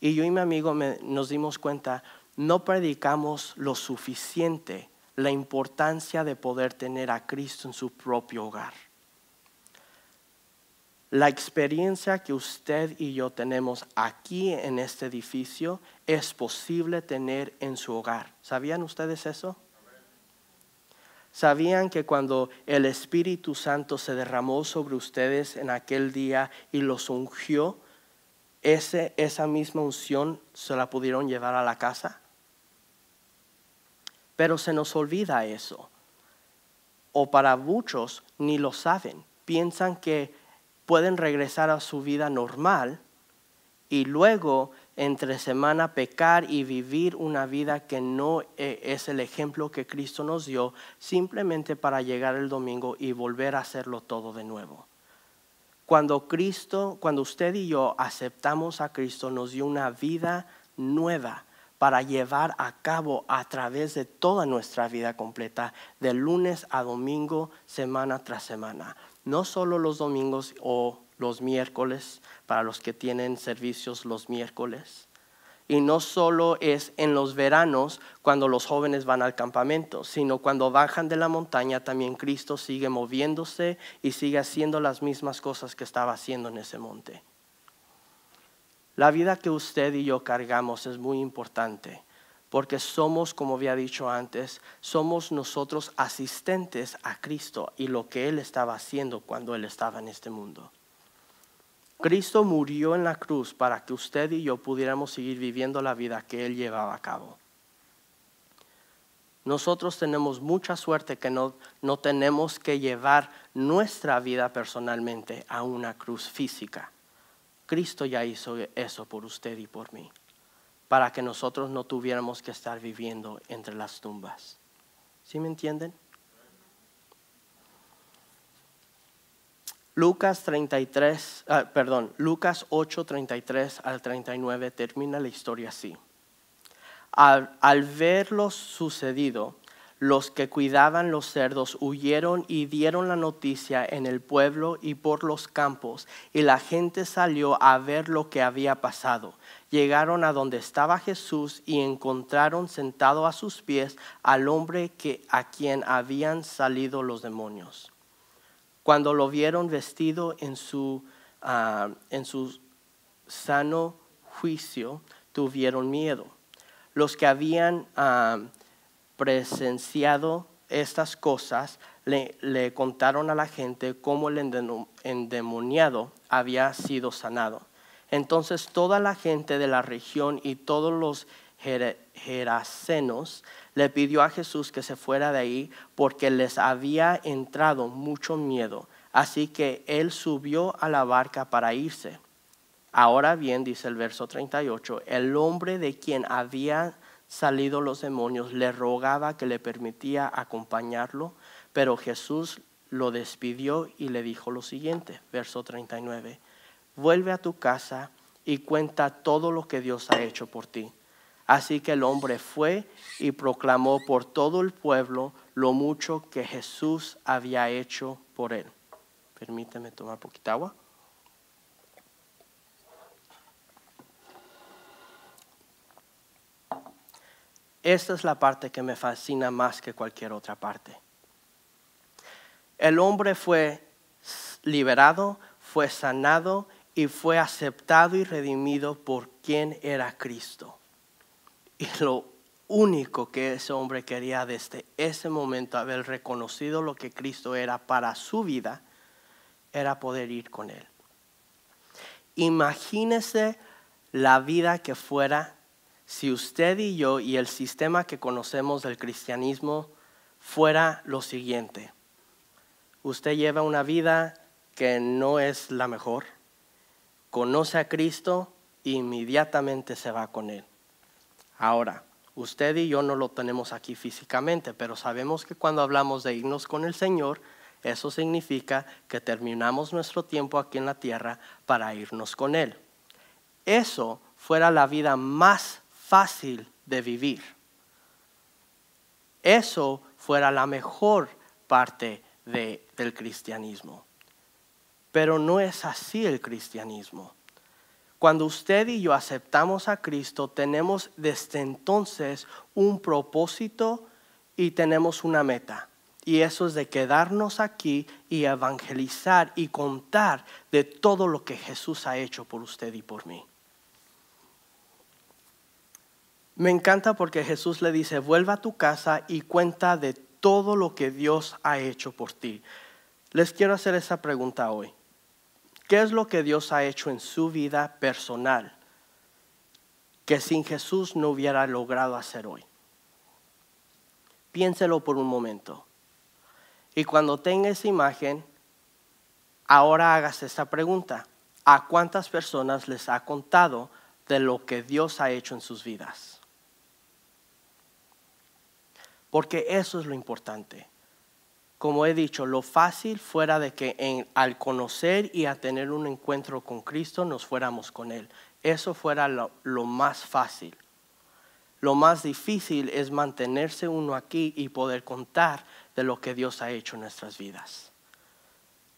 Y yo y mi amigo nos dimos cuenta, no predicamos lo suficiente la importancia de poder tener a Cristo en su propio hogar. La experiencia que usted y yo tenemos aquí en este edificio es posible tener en su hogar. ¿Sabían ustedes eso? ¿Sabían que cuando el Espíritu Santo se derramó sobre ustedes en aquel día y los ungió, esa misma unción se la pudieron llevar a la casa? Pero se nos olvida eso. O para muchos ni lo saben. Piensan que pueden regresar a su vida normal y luego entre semana pecar y vivir una vida que no eh, es el ejemplo que Cristo nos dio, simplemente para llegar el domingo y volver a hacerlo todo de nuevo. Cuando Cristo, cuando usted y yo aceptamos a Cristo, nos dio una vida nueva para llevar a cabo a través de toda nuestra vida completa, de lunes a domingo, semana tras semana. No solo los domingos o los miércoles, para los que tienen servicios los miércoles. Y no solo es en los veranos cuando los jóvenes van al campamento, sino cuando bajan de la montaña también Cristo sigue moviéndose y sigue haciendo las mismas cosas que estaba haciendo en ese monte. La vida que usted y yo cargamos es muy importante porque somos, como había dicho antes, somos nosotros asistentes a Cristo y lo que Él estaba haciendo cuando Él estaba en este mundo. Cristo murió en la cruz para que usted y yo pudiéramos seguir viviendo la vida que Él llevaba a cabo. Nosotros tenemos mucha suerte que no, no tenemos que llevar nuestra vida personalmente a una cruz física. Cristo ya hizo eso por usted y por mí, para que nosotros no tuviéramos que estar viviendo entre las tumbas. ¿Sí me entienden? Lucas 33, ah, perdón, Lucas 8, 33 al 39 termina la historia así. Al, al ver lo sucedido, los que cuidaban los cerdos huyeron y dieron la noticia en el pueblo y por los campos, y la gente salió a ver lo que había pasado. Llegaron a donde estaba Jesús y encontraron sentado a sus pies al hombre que, a quien habían salido los demonios. Cuando lo vieron vestido en su, ah, en su sano juicio, tuvieron miedo. Los que habían ah, presenciado estas cosas le, le, contaron a la gente cómo el endemoniado había sido sanado. Entonces toda la gente de la región y todos los gerasenos le pidió a Jesús que se fuera de ahí porque les había entrado mucho miedo. Así que él subió a la barca para irse. Ahora bien, dice el verso 38, el hombre de quien había salido los demonios le rogaba que le permitía acompañarlo, pero Jesús lo despidió y le dijo lo siguiente, verso 39, vuelve a tu casa y cuenta todo lo que Dios ha hecho por ti. Así que el hombre fue y proclamó por todo el pueblo lo mucho que Jesús había hecho por él. Permíteme tomar poquita agua. Esta es la parte que me fascina más que cualquier otra parte. El hombre fue liberado, fue sanado y fue aceptado y redimido por quien era Cristo. Y lo único que ese hombre quería desde ese momento haber reconocido lo que Cristo era para su vida, era poder ir con Él. Imagínese la vida que fuera si usted y yo y el sistema que conocemos del cristianismo fuera lo siguiente. Usted lleva una vida que no es la mejor, conoce a Cristo e inmediatamente se va con Él. Ahora, usted y yo no lo tenemos aquí físicamente, pero sabemos que cuando hablamos de irnos con el Señor, eso significa que terminamos nuestro tiempo aquí en la tierra para irnos con Él. Eso fuera la vida más fácil de vivir. Eso fuera la mejor parte del cristianismo. Pero no es así el cristianismo. Cuando usted y yo aceptamos a Cristo, tenemos desde entonces un propósito y tenemos una meta. Y eso es de quedarnos aquí y evangelizar y contar de todo lo que Jesús ha hecho por usted y por mí. Me encanta porque Jesús le dice, vuelva a tu casa y cuenta de todo lo que Dios ha hecho por ti. Les quiero hacer esa pregunta hoy. ¿Qué es lo que Dios ha hecho en su vida personal que sin Jesús no hubiera logrado hacer hoy? Piénselo por un momento. Y cuando tenga esa imagen, ahora hagas esta pregunta. ¿A cuántas personas les ha contado de lo que Dios ha hecho en sus vidas? Porque eso es lo importante. Como he dicho, lo fácil fuera de que al conocer y a tener un encuentro con Cristo nos fuéramos con Él. Eso fuera lo, lo más fácil. Lo más difícil es mantenerse uno aquí y poder contar de lo que Dios ha hecho en nuestras vidas.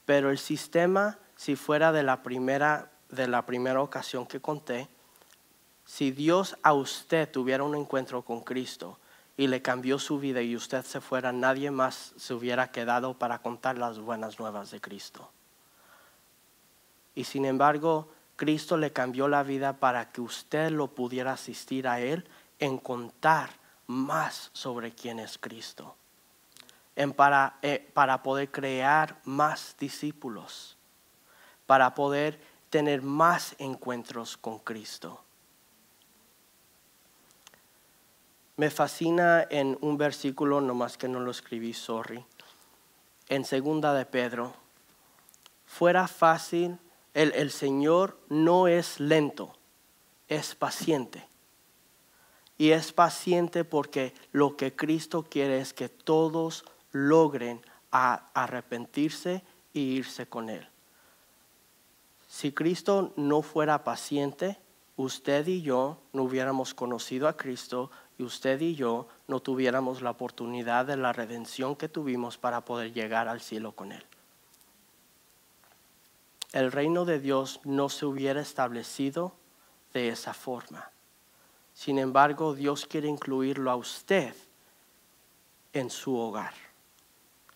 Pero el sistema, si fuera de la primera, de la primera ocasión que conté, si Dios a usted tuviera un encuentro con Cristo, y le cambió su vida y usted se fuera, nadie más se hubiera quedado para contar las buenas nuevas de Cristo. Y sin embargo, Cristo le cambió la vida para que usted lo pudiera asistir a Él en contar más sobre quién es Cristo, en para, eh, para poder crear más discípulos, para poder tener más encuentros con Cristo. Me fascina en un versículo, nomás que no lo escribí, sorry, en segunda de Pedro. Fuera fácil, el, el Señor no es lento, es paciente. Y es paciente porque lo que Cristo quiere es que todos logren arrepentirse e irse con Él. Si Cristo no fuera paciente, usted y yo no hubiéramos conocido a Cristo y usted y yo no tuviéramos la oportunidad de la redención que tuvimos para poder llegar al cielo con Él. El reino de Dios no se hubiera establecido de esa forma. Sin embargo, Dios quiere incluirlo a usted en su hogar.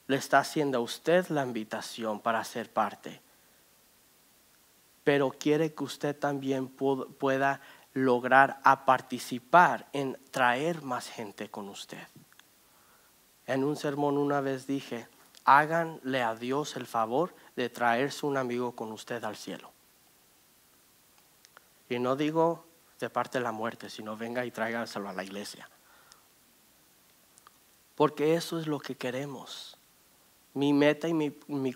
Le está haciendo a usted la invitación para ser parte. Pero quiere que usted también pueda lograr a participar en traer más gente con usted. En un sermón una vez dije, háganle a Dios el favor de traerse un amigo con usted al cielo. Y no digo de parte de la muerte, sino venga y tráigaselo a la iglesia. Porque eso es lo que queremos. Mi meta y mi, mi,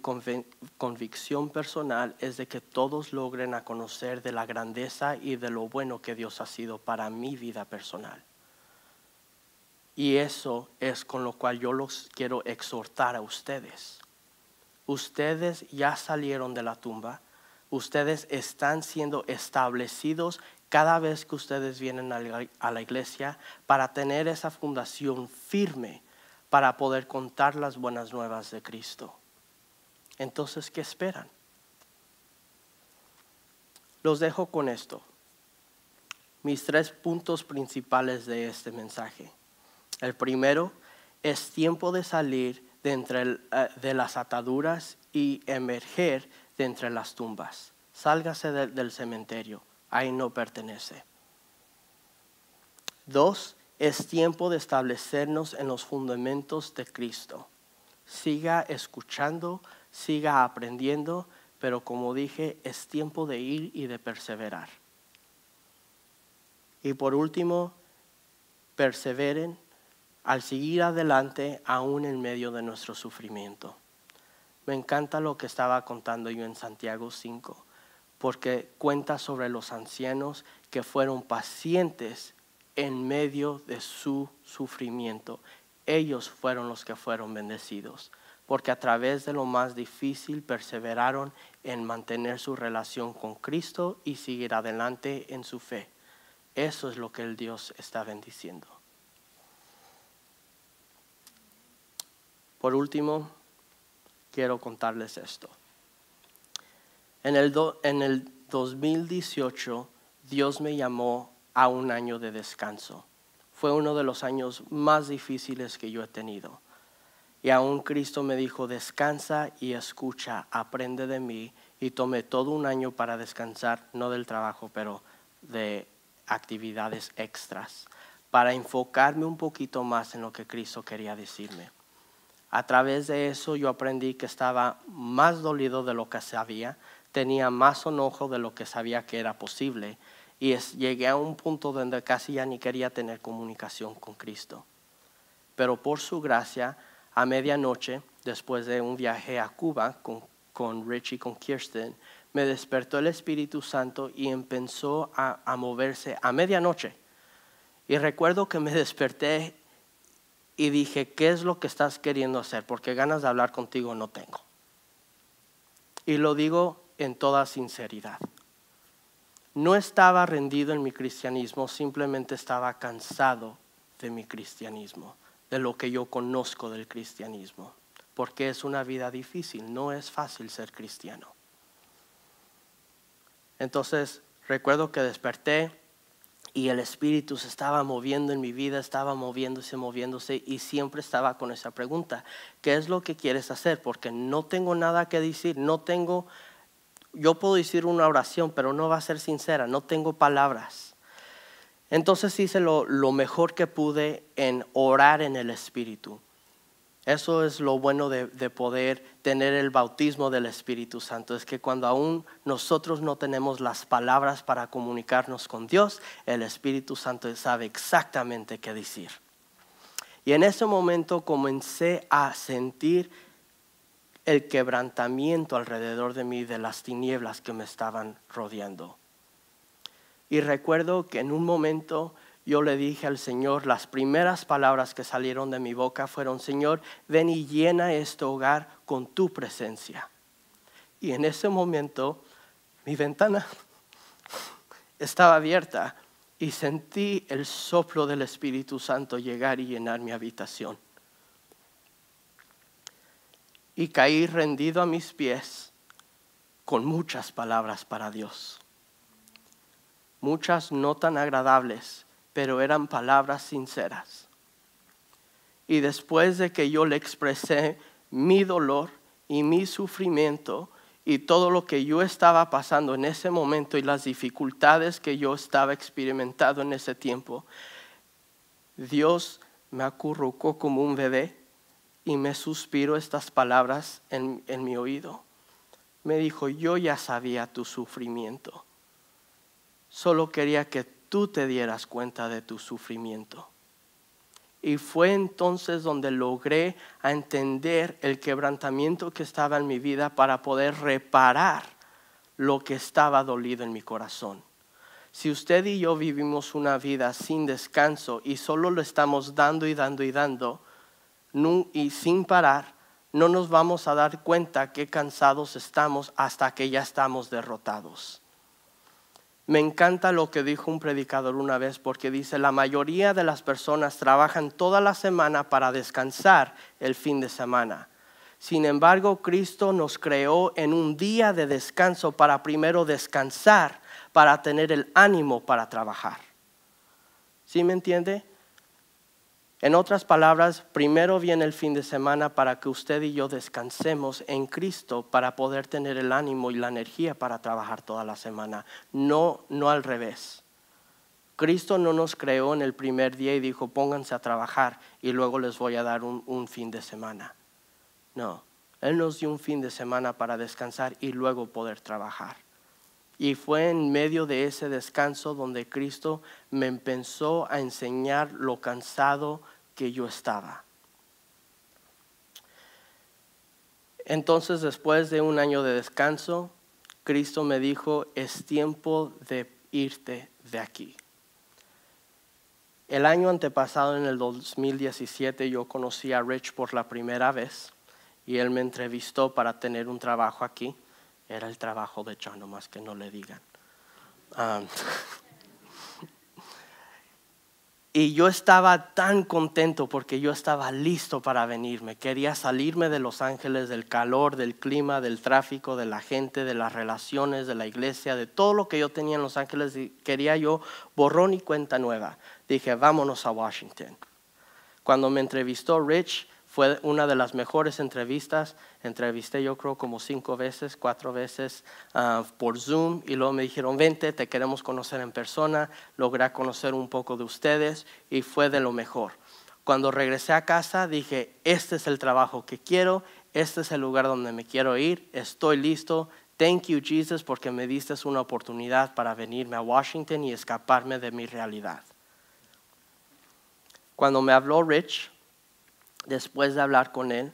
convicción personal es de que todos logren a conocer de la grandeza y de lo bueno que Dios ha sido para mi vida personal. Y eso es con lo cual yo los quiero exhortar a ustedes. Ustedes ya salieron de la tumba, ustedes están siendo establecidos cada vez que ustedes vienen a la iglesia para tener esa fundación firme para poder contar las buenas nuevas de Cristo. Entonces, ¿qué esperan? Los dejo con esto. Mis tres puntos principales de este mensaje. El primero es tiempo de salir de, entre eh, de las ataduras y emerger de entre las tumbas. Sálgase del cementerio ahí no pertenece. Dos, es tiempo de establecernos en los fundamentos de Cristo. Siga escuchando, siga aprendiendo, pero como dije, es tiempo de ir y de perseverar. Y por último, perseveren al seguir adelante aún en medio de nuestro sufrimiento. Me encanta lo que estaba contando yo en Santiago 5 porque cuenta sobre los ancianos que fueron pacientes en medio de su sufrimiento. Ellos fueron los que fueron bendecidos, porque a través de lo más difícil perseveraron en mantener su relación con Cristo y seguir adelante en su fe. Eso es lo que el Dios está bendiciendo. Por último, quiero contarles esto. En el, en el 2018 Dios me llamó a un año de descanso. Fue uno de los años más difíciles que yo he tenido. Y aún Cristo me dijo, descansa y escucha, aprende de mí. Y tomé todo un año para descansar, no del trabajo, pero de actividades extras, para enfocarme un poquito más en lo que Cristo quería decirme. A través de eso yo aprendí que estaba más dolido de lo que sabía, tenía más enojo de lo que sabía que era posible y llegué a un punto donde casi ya ni quería tener comunicación con Cristo. Pero por su gracia, a medianoche, después de un viaje a Cuba con, con Rich y con Kirsten, me despertó el Espíritu Santo y empezó a, a moverse a medianoche. Y recuerdo que me desperté y dije, ¿qué es lo que estás queriendo hacer? Porque ganas de hablar contigo no tengo. Y lo digo en toda sinceridad. No estaba rendido en mi cristianismo, simplemente estaba cansado de mi cristianismo, de lo que yo conozco del cristianismo, porque es una vida difícil, no es fácil ser cristiano. Entonces, recuerdo que desperté y el Espíritu se estaba moviendo en mi vida, estaba moviéndose, moviéndose y siempre estaba con esa pregunta, ¿qué es lo que quieres hacer? Porque no tengo nada que decir, no tengo yo puedo decir una oración, pero no va a ser sincera, no tengo palabras. Entonces hice lo, mejor que pude en orar en el Espíritu. Eso es lo bueno de, de, poder tener el bautismo del Espíritu Santo. Es que cuando aún nosotros no tenemos las palabras para comunicarnos con Dios, el Espíritu Santo sabe exactamente qué decir. Y en ese momento comencé a sentir el quebrantamiento alrededor de mí de las tinieblas que me estaban rodeando. Y recuerdo que en un momento yo le dije al Señor, las primeras palabras que salieron de mi boca fueron, Señor, ven y llena este hogar con tu presencia. Y en ese momento mi ventana estaba abierta y sentí el soplo del Espíritu Santo llegar y llenar mi habitación y caí rendido a mis pies con muchas palabras para Dios. Muchas no tan agradables, pero eran palabras sinceras. Y después de que yo le expresé mi dolor y mi sufrimiento y todo lo que yo estaba pasando en ese momento y las dificultades que yo estaba experimentando en ese tiempo, Dios me acurrucó como un bebé y me suspiró estas palabras en, en mi oído. Me dijo, yo ya sabía tu sufrimiento, solo quería que tú te dieras cuenta de tu sufrimiento. Y fue entonces donde logré entender el quebrantamiento que estaba en mi vida para poder reparar lo que estaba dolido en mi corazón. Si usted y yo vivimos una vida sin descanso y solo lo estamos dando y dando y dando, y sin parar, no nos vamos a dar cuenta qué cansados estamos hasta que ya estamos derrotados. Me encanta lo que dijo un predicador una vez porque dice, la mayoría de las personas trabajan toda la semana para descansar el fin de semana. Sin embargo, Cristo nos creó en un día de descanso para primero descansar, para tener el ánimo para trabajar. ¿Sí me entiende? En otras palabras, primero viene el fin de semana para que usted y yo descansemos en Cristo para poder tener el ánimo y la energía para trabajar toda la semana. No, no al revés. Cristo no nos creó en el primer día y dijo, pónganse a trabajar y luego les voy a dar un, un fin de semana. No, Él nos dio un fin de semana para descansar y luego poder trabajar. Y fue en medio de ese descanso donde Cristo me empezó a enseñar lo cansado que yo estaba. Entonces, después de un año de descanso, Cristo me dijo, es tiempo de irte de aquí. El año antepasado, en el 2017, yo conocí a Rich por la primera vez y él me entrevistó para tener un trabajo aquí. Era el trabajo de John, más que no le digan. Y yo estaba tan contento porque yo estaba listo para venirme. Quería salirme de Los Ángeles, del calor, del clima, del tráfico, de la gente, de las relaciones, de la iglesia, de todo lo que yo tenía en Los Ángeles. quería yo borrón y cuenta nueva. Dije, vámonos a Washington. Cuando me entrevistó Rich, fue una de las mejores entrevistas. Entrevisté yo creo como cinco veces, cuatro veces ah, por Zoom y luego me dijeron, vente, te queremos conocer en persona. Logré conocer un poco de ustedes y fue de lo mejor. Cuando regresé a casa dije, este es el trabajo que quiero, este es el lugar donde me quiero ir, estoy listo. Thank you Jesus porque me diste una oportunidad para venirme a Washington y escaparme de mi realidad. Cuando me habló Rich, después de hablar con él,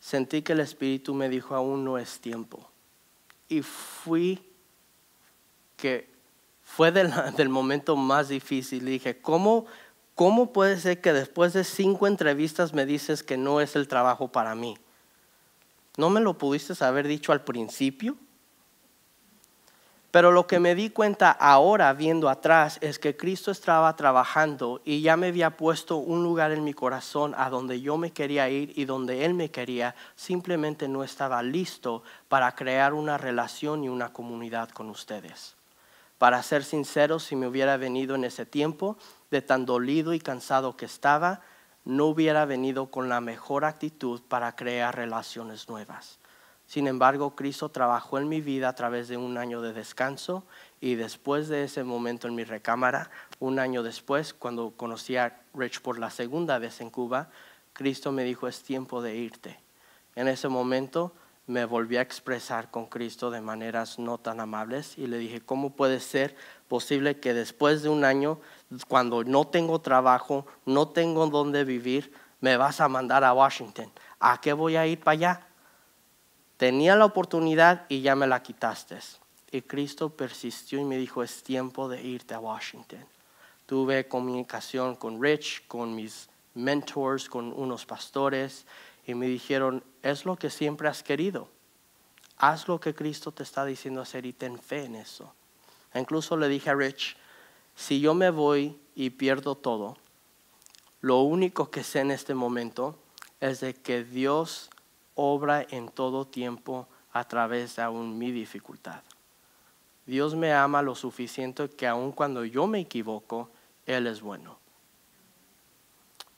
sentí que el Espíritu me dijo, aún no es tiempo. Y fui, que fue del, momento más difícil. dije, ¿cómo, ¿cómo puede ser que después de cinco entrevistas me dices que no es el trabajo para mí? ¿No me lo pudiste haber dicho al principio? Pero lo que me di cuenta ahora viendo atrás es que Cristo estaba trabajando y ya me había puesto un lugar en mi corazón a donde yo me quería ir y donde Él me quería. Simplemente no estaba listo para crear una relación y una comunidad con ustedes. Para ser sincero, si me hubiera venido en ese tiempo, de tan dolido y cansado que estaba, no hubiera venido con la mejor actitud para crear relaciones nuevas. Sin embargo, Cristo trabajó en mi vida a través de un año de descanso y después de ese momento en mi recámara, un año después, cuando conocí a Rich por la segunda vez en Cuba, Cristo me dijo, es tiempo de irte. En ese momento me volví a expresar con Cristo de maneras no tan amables y le dije, ¿cómo puede ser posible que después de un año, cuando no tengo trabajo, no tengo dónde vivir, me vas a mandar a Washington? ¿A qué voy a ir para allá? Tenía la oportunidad y ya me la quitaste. Y Cristo persistió y me dijo, es tiempo de irte a Washington. Tuve comunicación con Rich, con mis mentors, con unos pastores, y me dijeron, es lo que siempre has querido. Haz lo que Cristo te está diciendo hacer y ten fe en eso. incluso le dije a Rich, si yo me voy y pierdo todo, lo único que sé en este momento es de que Dios obra en todo tiempo a través de aún mi dificultad. Dios me ama lo suficiente que aun cuando yo me equivoco, Él es bueno.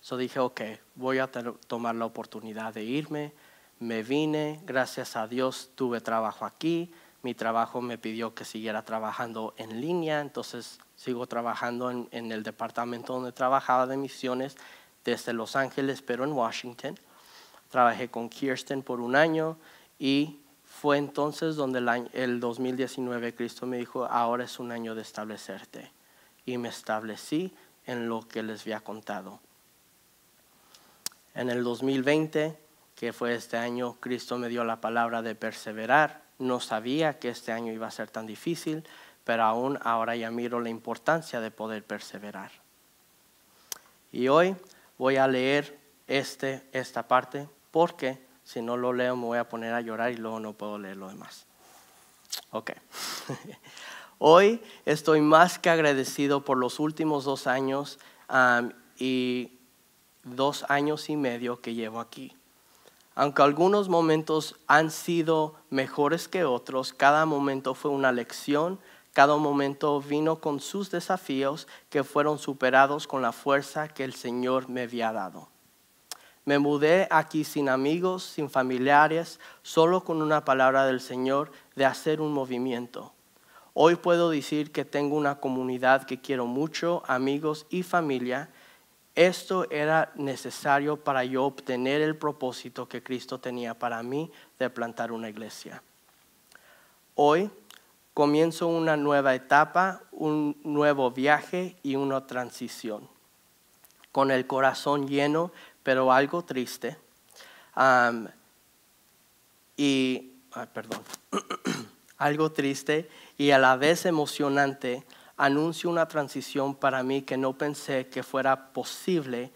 So dije, ok, voy a tomar la oportunidad de irme. Me vine, gracias a Dios tuve trabajo aquí. Mi trabajo me pidió que siguiera trabajando en línea, entonces sigo trabajando en, en el departamento donde trabajaba de misiones desde Los Ángeles, pero en Washington. Trabajé con Kirsten por un año y fue entonces donde el, el 2019 Cristo me dijo, ahora es un año de establecerte. Y me establecí en lo que les había contado. En el 2020, que fue este año, Cristo me dio la palabra de perseverar. No sabía que este año iba a ser tan difícil, pero aún ahora ya miro la importancia de poder perseverar. Y hoy voy a leer este, esta parte porque si no lo leo me voy a poner a llorar y luego no puedo leer lo demás. Ok. Hoy estoy más que agradecido por los últimos dos años y dos años y medio que llevo aquí. Aunque algunos momentos han sido mejores que otros, cada momento fue una lección, cada momento vino con sus desafíos que fueron superados con la fuerza que el Señor me había dado. Me mudé aquí sin amigos, sin familiares, solo con una palabra del Señor de hacer un movimiento. Hoy puedo decir que tengo una comunidad que quiero mucho, amigos y familia. Esto era necesario para yo obtener el propósito que Cristo tenía para mí de plantar una iglesia. Hoy comienzo una nueva etapa, un nuevo viaje y una transición. Con el corazón lleno pero algo triste. y, perdón, algo triste y a la vez emocionante, anuncio una transición para mí que no pensé que fuera posible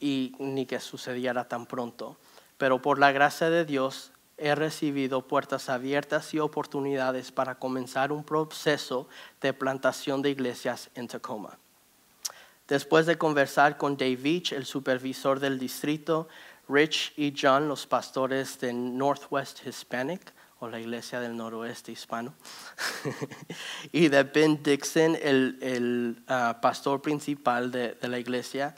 y ni que sucediera tan pronto. Pero por la gracia de Dios he recibido puertas abiertas y oportunidades para comenzar un proceso de plantación de iglesias en Tacoma. Después de conversar con Dave el supervisor del distrito, Rich y John, los pastores de Northwest Hispanic, o la iglesia del noroeste hispano, y de Ben Dixon, el, ah, pastor principal de, la iglesia,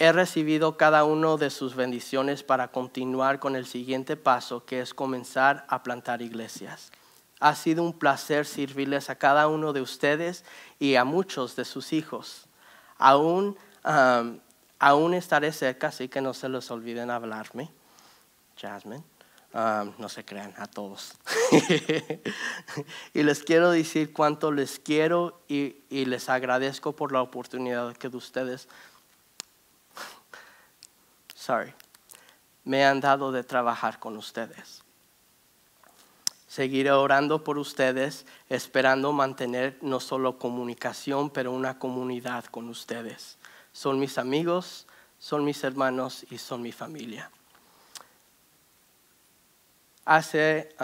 he recibido cada uno de sus bendiciones para continuar con el siguiente paso, que es comenzar a plantar iglesias. Ha sido un placer servirles a cada uno de ustedes y a muchos de sus hijos. Aún, aún estaré cerca, así que no se les olviden hablarme. Jasmine. no se crean a todos. y les quiero decir cuánto les quiero y, y, les agradezco por la oportunidad que de ustedes, sorry, me han dado de trabajar con ustedes. Seguiré orando por ustedes, esperando mantener no solo comunicación, pero una comunidad con ustedes. Son mis amigos, son mis hermanos y son mi familia. Hace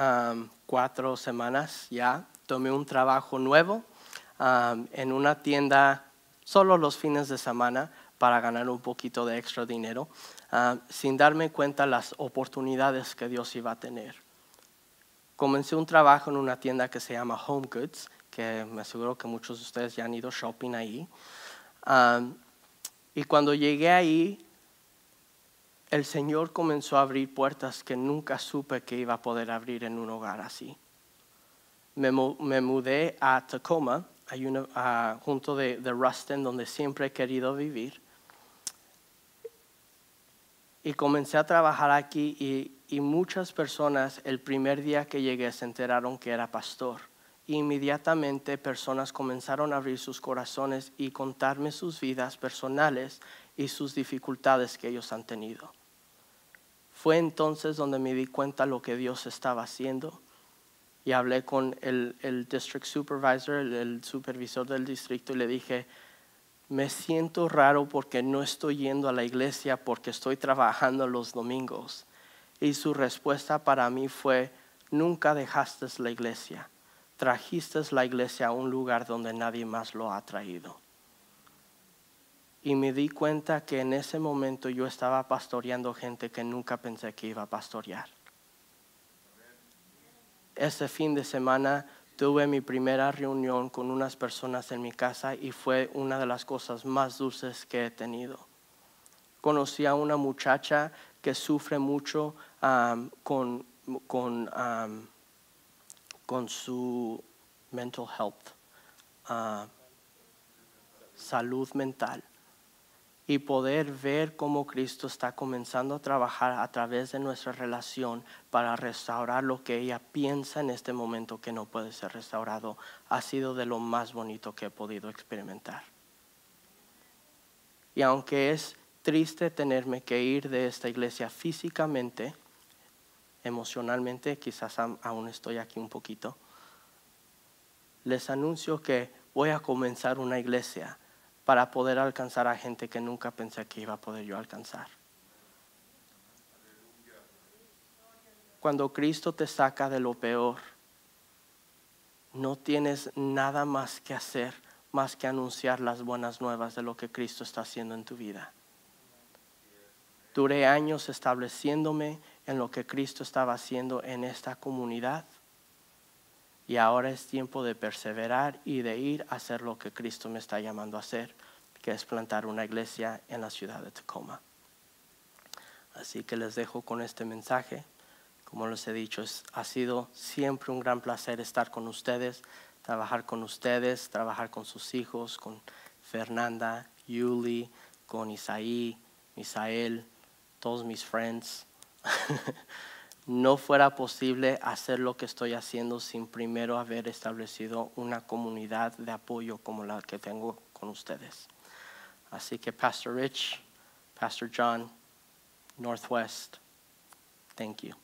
cuatro semanas ya tomé un trabajo nuevo en una tienda solo los fines de semana para ganar un poquito de extra dinero, sin darme cuenta las oportunidades que Dios iba a tener comencé un trabajo en una tienda que se llama Home Goods, que me aseguro que muchos de ustedes ya han ido shopping ahí. y cuando llegué ahí, el Señor comenzó a abrir puertas que nunca supe que iba a poder abrir en un hogar así. Me, mudé a Tacoma, junto de, de Ruston, donde siempre he querido vivir. Y comencé a trabajar aquí y, y muchas personas el primer día que llegué se enteraron que era pastor. Inmediatamente personas comenzaron a abrir sus corazones y contarme sus vidas personales y sus dificultades que ellos han tenido. Fue entonces donde me di cuenta lo que Dios estaba haciendo y hablé con el, el district supervisor, el supervisor del distrito y le dije, me siento raro porque no estoy yendo a la iglesia porque estoy trabajando los domingos. Y su respuesta para mí fue, nunca dejaste la iglesia, trajiste la iglesia a un lugar donde nadie más lo ha traído. Y me di cuenta que en ese momento yo estaba pastoreando gente que nunca pensé que iba a pastorear. Ese fin de semana tuve mi primera reunión con unas personas en mi casa y fue una de las cosas más dulces que he tenido. Conocí a una muchacha que sufre mucho con, con, con, su mental health, salud mental y poder ver cómo Cristo está comenzando a trabajar a través de nuestra relación para restaurar lo que ella piensa en este momento que no puede ser restaurado, ha sido de lo más bonito que he podido experimentar. Y aunque es triste tenerme que ir de esta iglesia físicamente, emocionalmente, quizás aún estoy aquí un poquito, les anuncio que voy a comenzar una iglesia para poder alcanzar a gente que nunca pensé que iba a poder yo alcanzar. Cuando Cristo te saca de lo peor, no tienes nada más que hacer más que anunciar las buenas nuevas de lo que Cristo está haciendo en tu vida. Duré años estableciéndome en lo que Cristo estaba haciendo en esta comunidad y ahora es tiempo de perseverar y de ir a hacer lo que Cristo me está llamando a hacer, que es plantar una iglesia en la ciudad de Tacoma. Así que les dejo con este mensaje. Como les he dicho, ha sido siempre un gran placer estar con ustedes, trabajar con ustedes, trabajar con sus hijos, con Fernanda, Yuli, con Isaí, Misael, todos mis friends. no fuera posible hacer lo que estoy haciendo sin primero haber establecido una comunidad de apoyo como la que tengo con ustedes. Así que Pastor Rich, Pastor John, Northwest, thank you.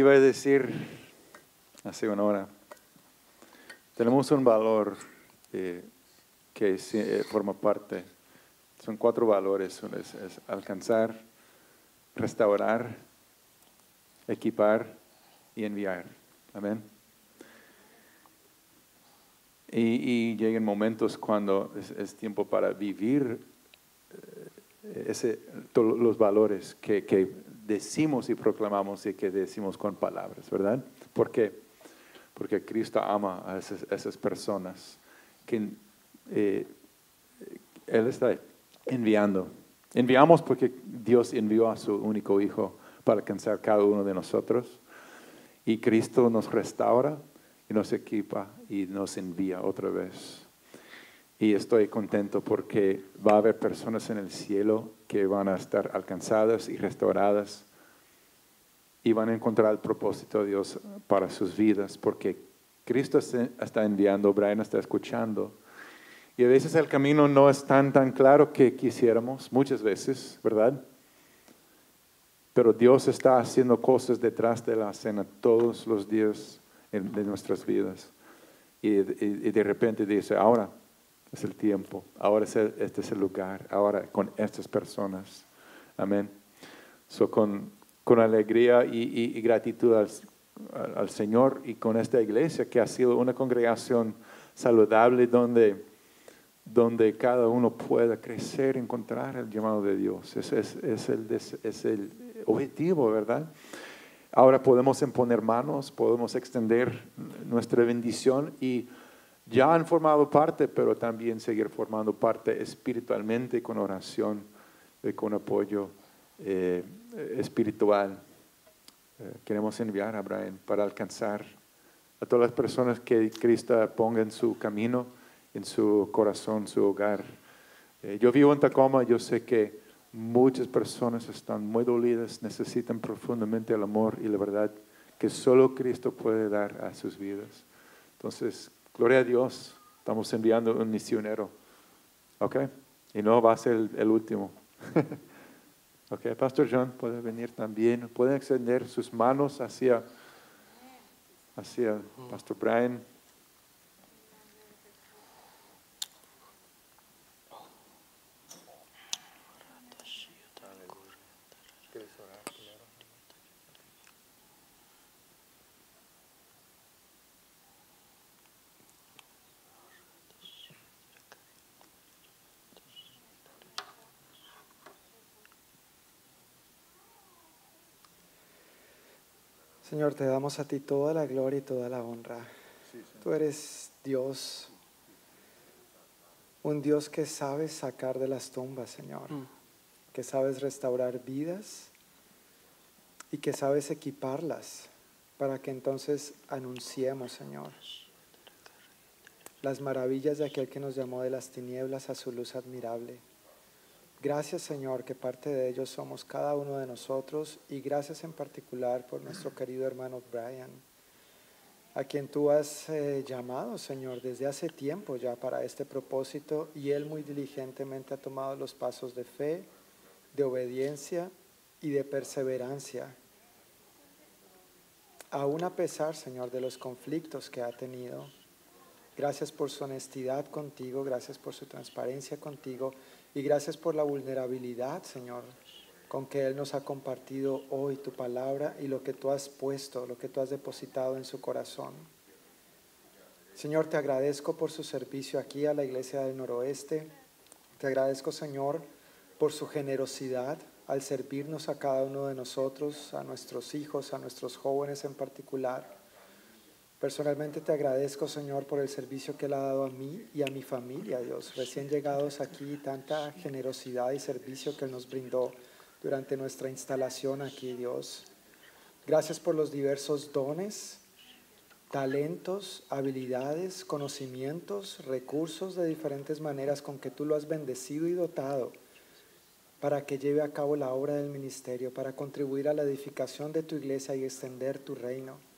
Iba a decir hace una hora. Tenemos un valor eh, que eh, forma parte. Son cuatro valores. es, alcanzar, restaurar, equipar y enviar. Amén. Y, llegan momentos cuando es, tiempo para vivir eh, ese, los valores que, que decimos y proclamamos y que decimos con palabras, ¿verdad? ¿Por qué? Porque Cristo ama a esas, personas que eh, Él está enviando. Enviamos porque Dios envió a su único Hijo para alcanzar cada uno de nosotros. Y Cristo nos restaura y nos equipa y nos envía otra vez. Y estoy contento porque va a haber personas en el cielo que van a estar alcanzadas y restauradas y van a encontrar el propósito de Dios para sus vidas porque Cristo está enviando, Brian está escuchando. Y a veces el camino no es tan, tan claro que quisiéramos, muchas veces, ¿verdad? Pero Dios está haciendo cosas detrás de la escena todos los días de nuestras vidas. Y, y de repente dice, ahora es el tiempo, ahora este es el lugar, ahora con estas personas. Amén. So, con, con alegría y, gratitud al, Señor y con esta iglesia que ha sido una congregación saludable donde, donde cada uno pueda crecer, encontrar el llamado de Dios. Ese es, es, el, es el objetivo, ¿verdad? Ahora podemos imponer manos, podemos extender nuestra bendición y ya han formado parte, pero también seguir formando parte espiritualmente con oración y con apoyo eh, espiritual. Eh, queremos enviar a Brian para alcanzar a todas las personas que Cristo ponga en su camino, en su corazón, su hogar. Eh, yo vivo en Tacoma, yo sé que muchas personas están muy dolidas, necesitan profundamente el amor y la verdad que solo Cristo puede dar a sus vidas. Entonces, gloria a Dios, estamos enviando un misionero. ¿Ok? Y no va a ser el, último. ok, Pastor John puede venir también, puede extender sus manos hacia, hacia Pastor Brian. Señor, te damos a ti toda la gloria y toda la honra. Tú eres Dios, un Dios que sabes sacar de las tumbas, Señor, mm. que sabes restaurar vidas y que sabes equiparlas para que entonces anunciemos, Señor, las maravillas de aquel que nos llamó de las tinieblas a su luz admirable. Gracias Señor, que parte de ellos somos cada uno de nosotros y gracias en particular por nuestro querido hermano Brian, a quien tú has eh, llamado Señor desde hace tiempo ya para este propósito y él muy diligentemente ha tomado los pasos de fe, de obediencia y de perseverancia. Aún a pesar, Señor, de los conflictos que ha tenido, gracias por su honestidad contigo, gracias por su transparencia contigo y gracias por la vulnerabilidad, Señor, con que Él nos ha compartido hoy tu palabra y lo que tú has puesto, lo que tú has depositado en su corazón. Señor, te agradezco por su servicio aquí a la Iglesia del Noroeste. Te agradezco, Señor, por su generosidad al servirnos a cada uno de nosotros, a nuestros hijos, a nuestros jóvenes en particular. Personalmente te agradezco, Señor, por el servicio que Él ha dado a mí y a mi familia, Dios. Recién llegados aquí, tanta generosidad y servicio que nos brindó durante nuestra instalación aquí, Dios. Gracias por los diversos dones, talentos, habilidades, conocimientos, recursos de diferentes maneras con que tú lo has bendecido y dotado para que lleve a cabo la obra del ministerio, para contribuir a la edificación de tu iglesia y extender tu reino.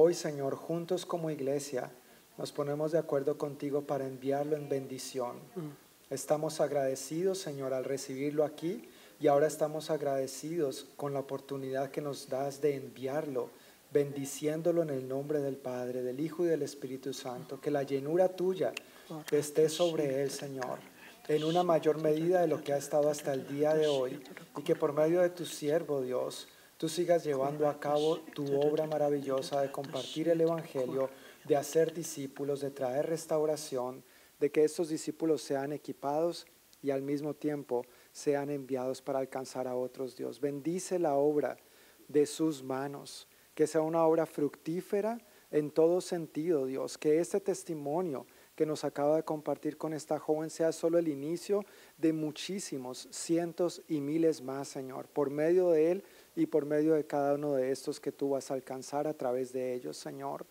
Hoy, Señor, juntos como iglesia, nos ponemos de acuerdo contigo para enviarlo en bendición. Mm. Estamos agradecidos, Señor, al recibirlo aquí y ahora estamos agradecidos con la oportunidad que nos das de enviarlo, bendiciéndolo en el nombre del Padre, del Hijo y del Espíritu Santo. Que la llenura tuya esté sobre él, Señor, en una mayor medida de lo que ha estado hasta el día de hoy y que por medio de tu siervo, Dios, tú sigas llevando a cabo tu obra maravillosa de compartir el Evangelio, de hacer discípulos, de traer restauración, de que estos discípulos sean equipados y al mismo tiempo sean enviados para alcanzar a otros, Dios. Bendice la obra de sus manos, que sea una obra fructífera en todo sentido, Dios, que este testimonio que nos acaba de compartir con esta joven sea solo el inicio de muchísimos, cientos y miles más, Señor. Por medio de él y por medio de cada uno de estos que tú vas a alcanzar a través de ellos, Señor.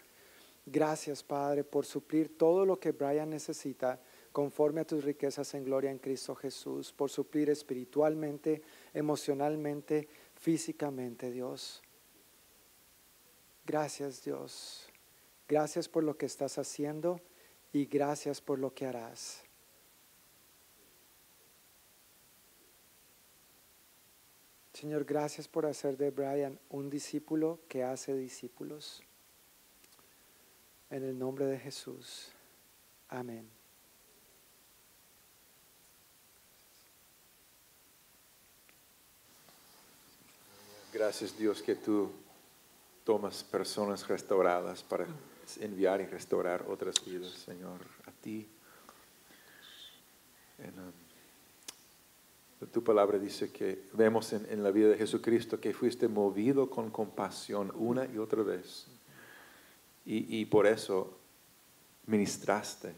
Gracias, Padre, por suplir todo lo que Brian necesita conforme a tus riquezas en gloria en Cristo Jesús, por suplir espiritualmente, emocionalmente, físicamente, Dios. Gracias, Dios. Gracias por lo que estás haciendo y gracias por lo que harás. Señor, gracias por hacer de Brian un discípulo que hace discípulos. En el nombre de Jesús. Amén. Gracias Dios que tú tomas personas restauradas para enviar y restaurar otras vidas, Señor, a ti. Tu palabra dice que vemos en, la vida de Jesucristo que fuiste movido con compasión una y otra vez. Y, por eso ministraste.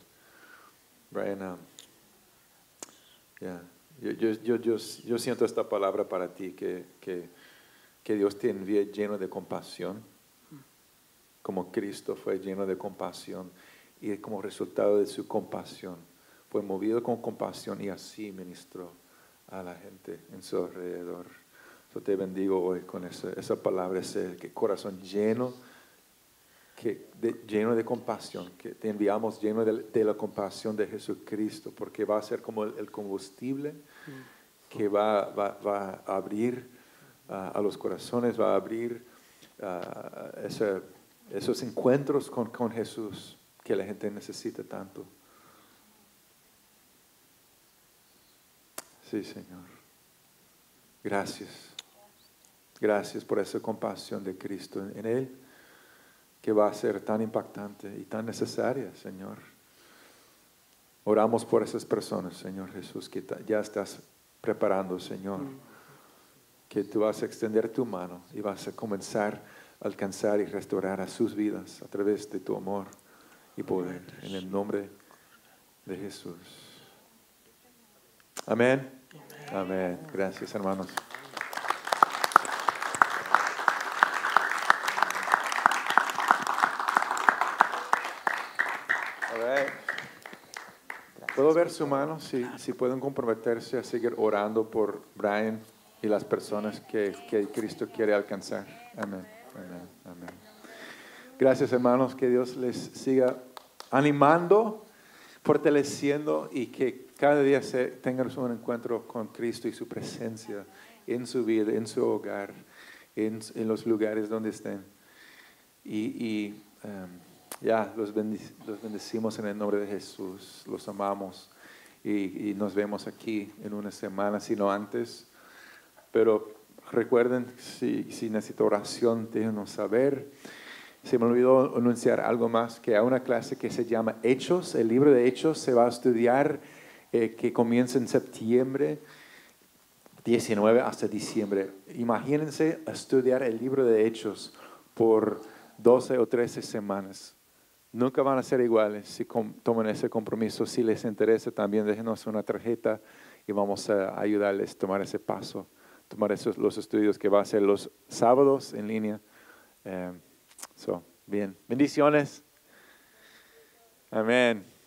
Brian, um, yo, yo, yo, yo siento esta palabra para ti, que, que, que Dios te envíe lleno de compasión, como Cristo fue lleno de compasión, y como resultado de su compasión, fue movido con compasión y así ministró a la gente en su alrededor. Yo te bendigo hoy con esa, esa palabra, ese que corazón lleno que lleno de compasión, que te enviamos lleno de, la compasión de Jesucristo, porque va a ser como el, combustible que va, va, a abrir a los corazones, va a abrir ah, esos encuentros con, con Jesús que la gente necesita tanto. Sí, Señor. Gracias. Gracias por esa compasión de Cristo en Él que va a ser tan impactante y tan necesaria, Señor. Oramos por esas personas, Señor Jesús, que ya estás preparando, Señor. Que tú vas a extender tu mano y vas a comenzar a alcanzar y restaurar a sus vidas a través de tu amor y poder. En el nombre de Jesús. Amén. Amén. Gracias, hermanos. ¿Puedo ver su mano? Si, si pueden comprometerse a seguir orando por Brian y las personas que, que Cristo quiere alcanzar. Amén. Amén. Gracias hermanos, que Dios les siga animando, fortaleciendo y que cada día se, tengan un encuentro con Cristo y su presencia en su vida, en su hogar, en, en los lugares donde estén. Y, y um, ya, los, bendecimos en el nombre de Jesús, los amamos y, nos vemos aquí en una semana, si no antes. Pero recuerden, si, si necesito oración, déjenos saber. Se me olvidó anunciar algo más, que hay una clase que se llama Hechos. El libro de Hechos se va a estudiar, eh, que comienza en septiembre 19 hasta diciembre. Imagínense estudiar el libro de Hechos por 12 o 13 semanas. Nunca van a ser iguales si toman ese compromiso. Si les interesa, también déjenos una tarjeta y vamos a ayudarles a tomar ese paso, tomar esos, los estudios que va a ser los sábados en línea. Eh, so, bien, bendiciones. Amén.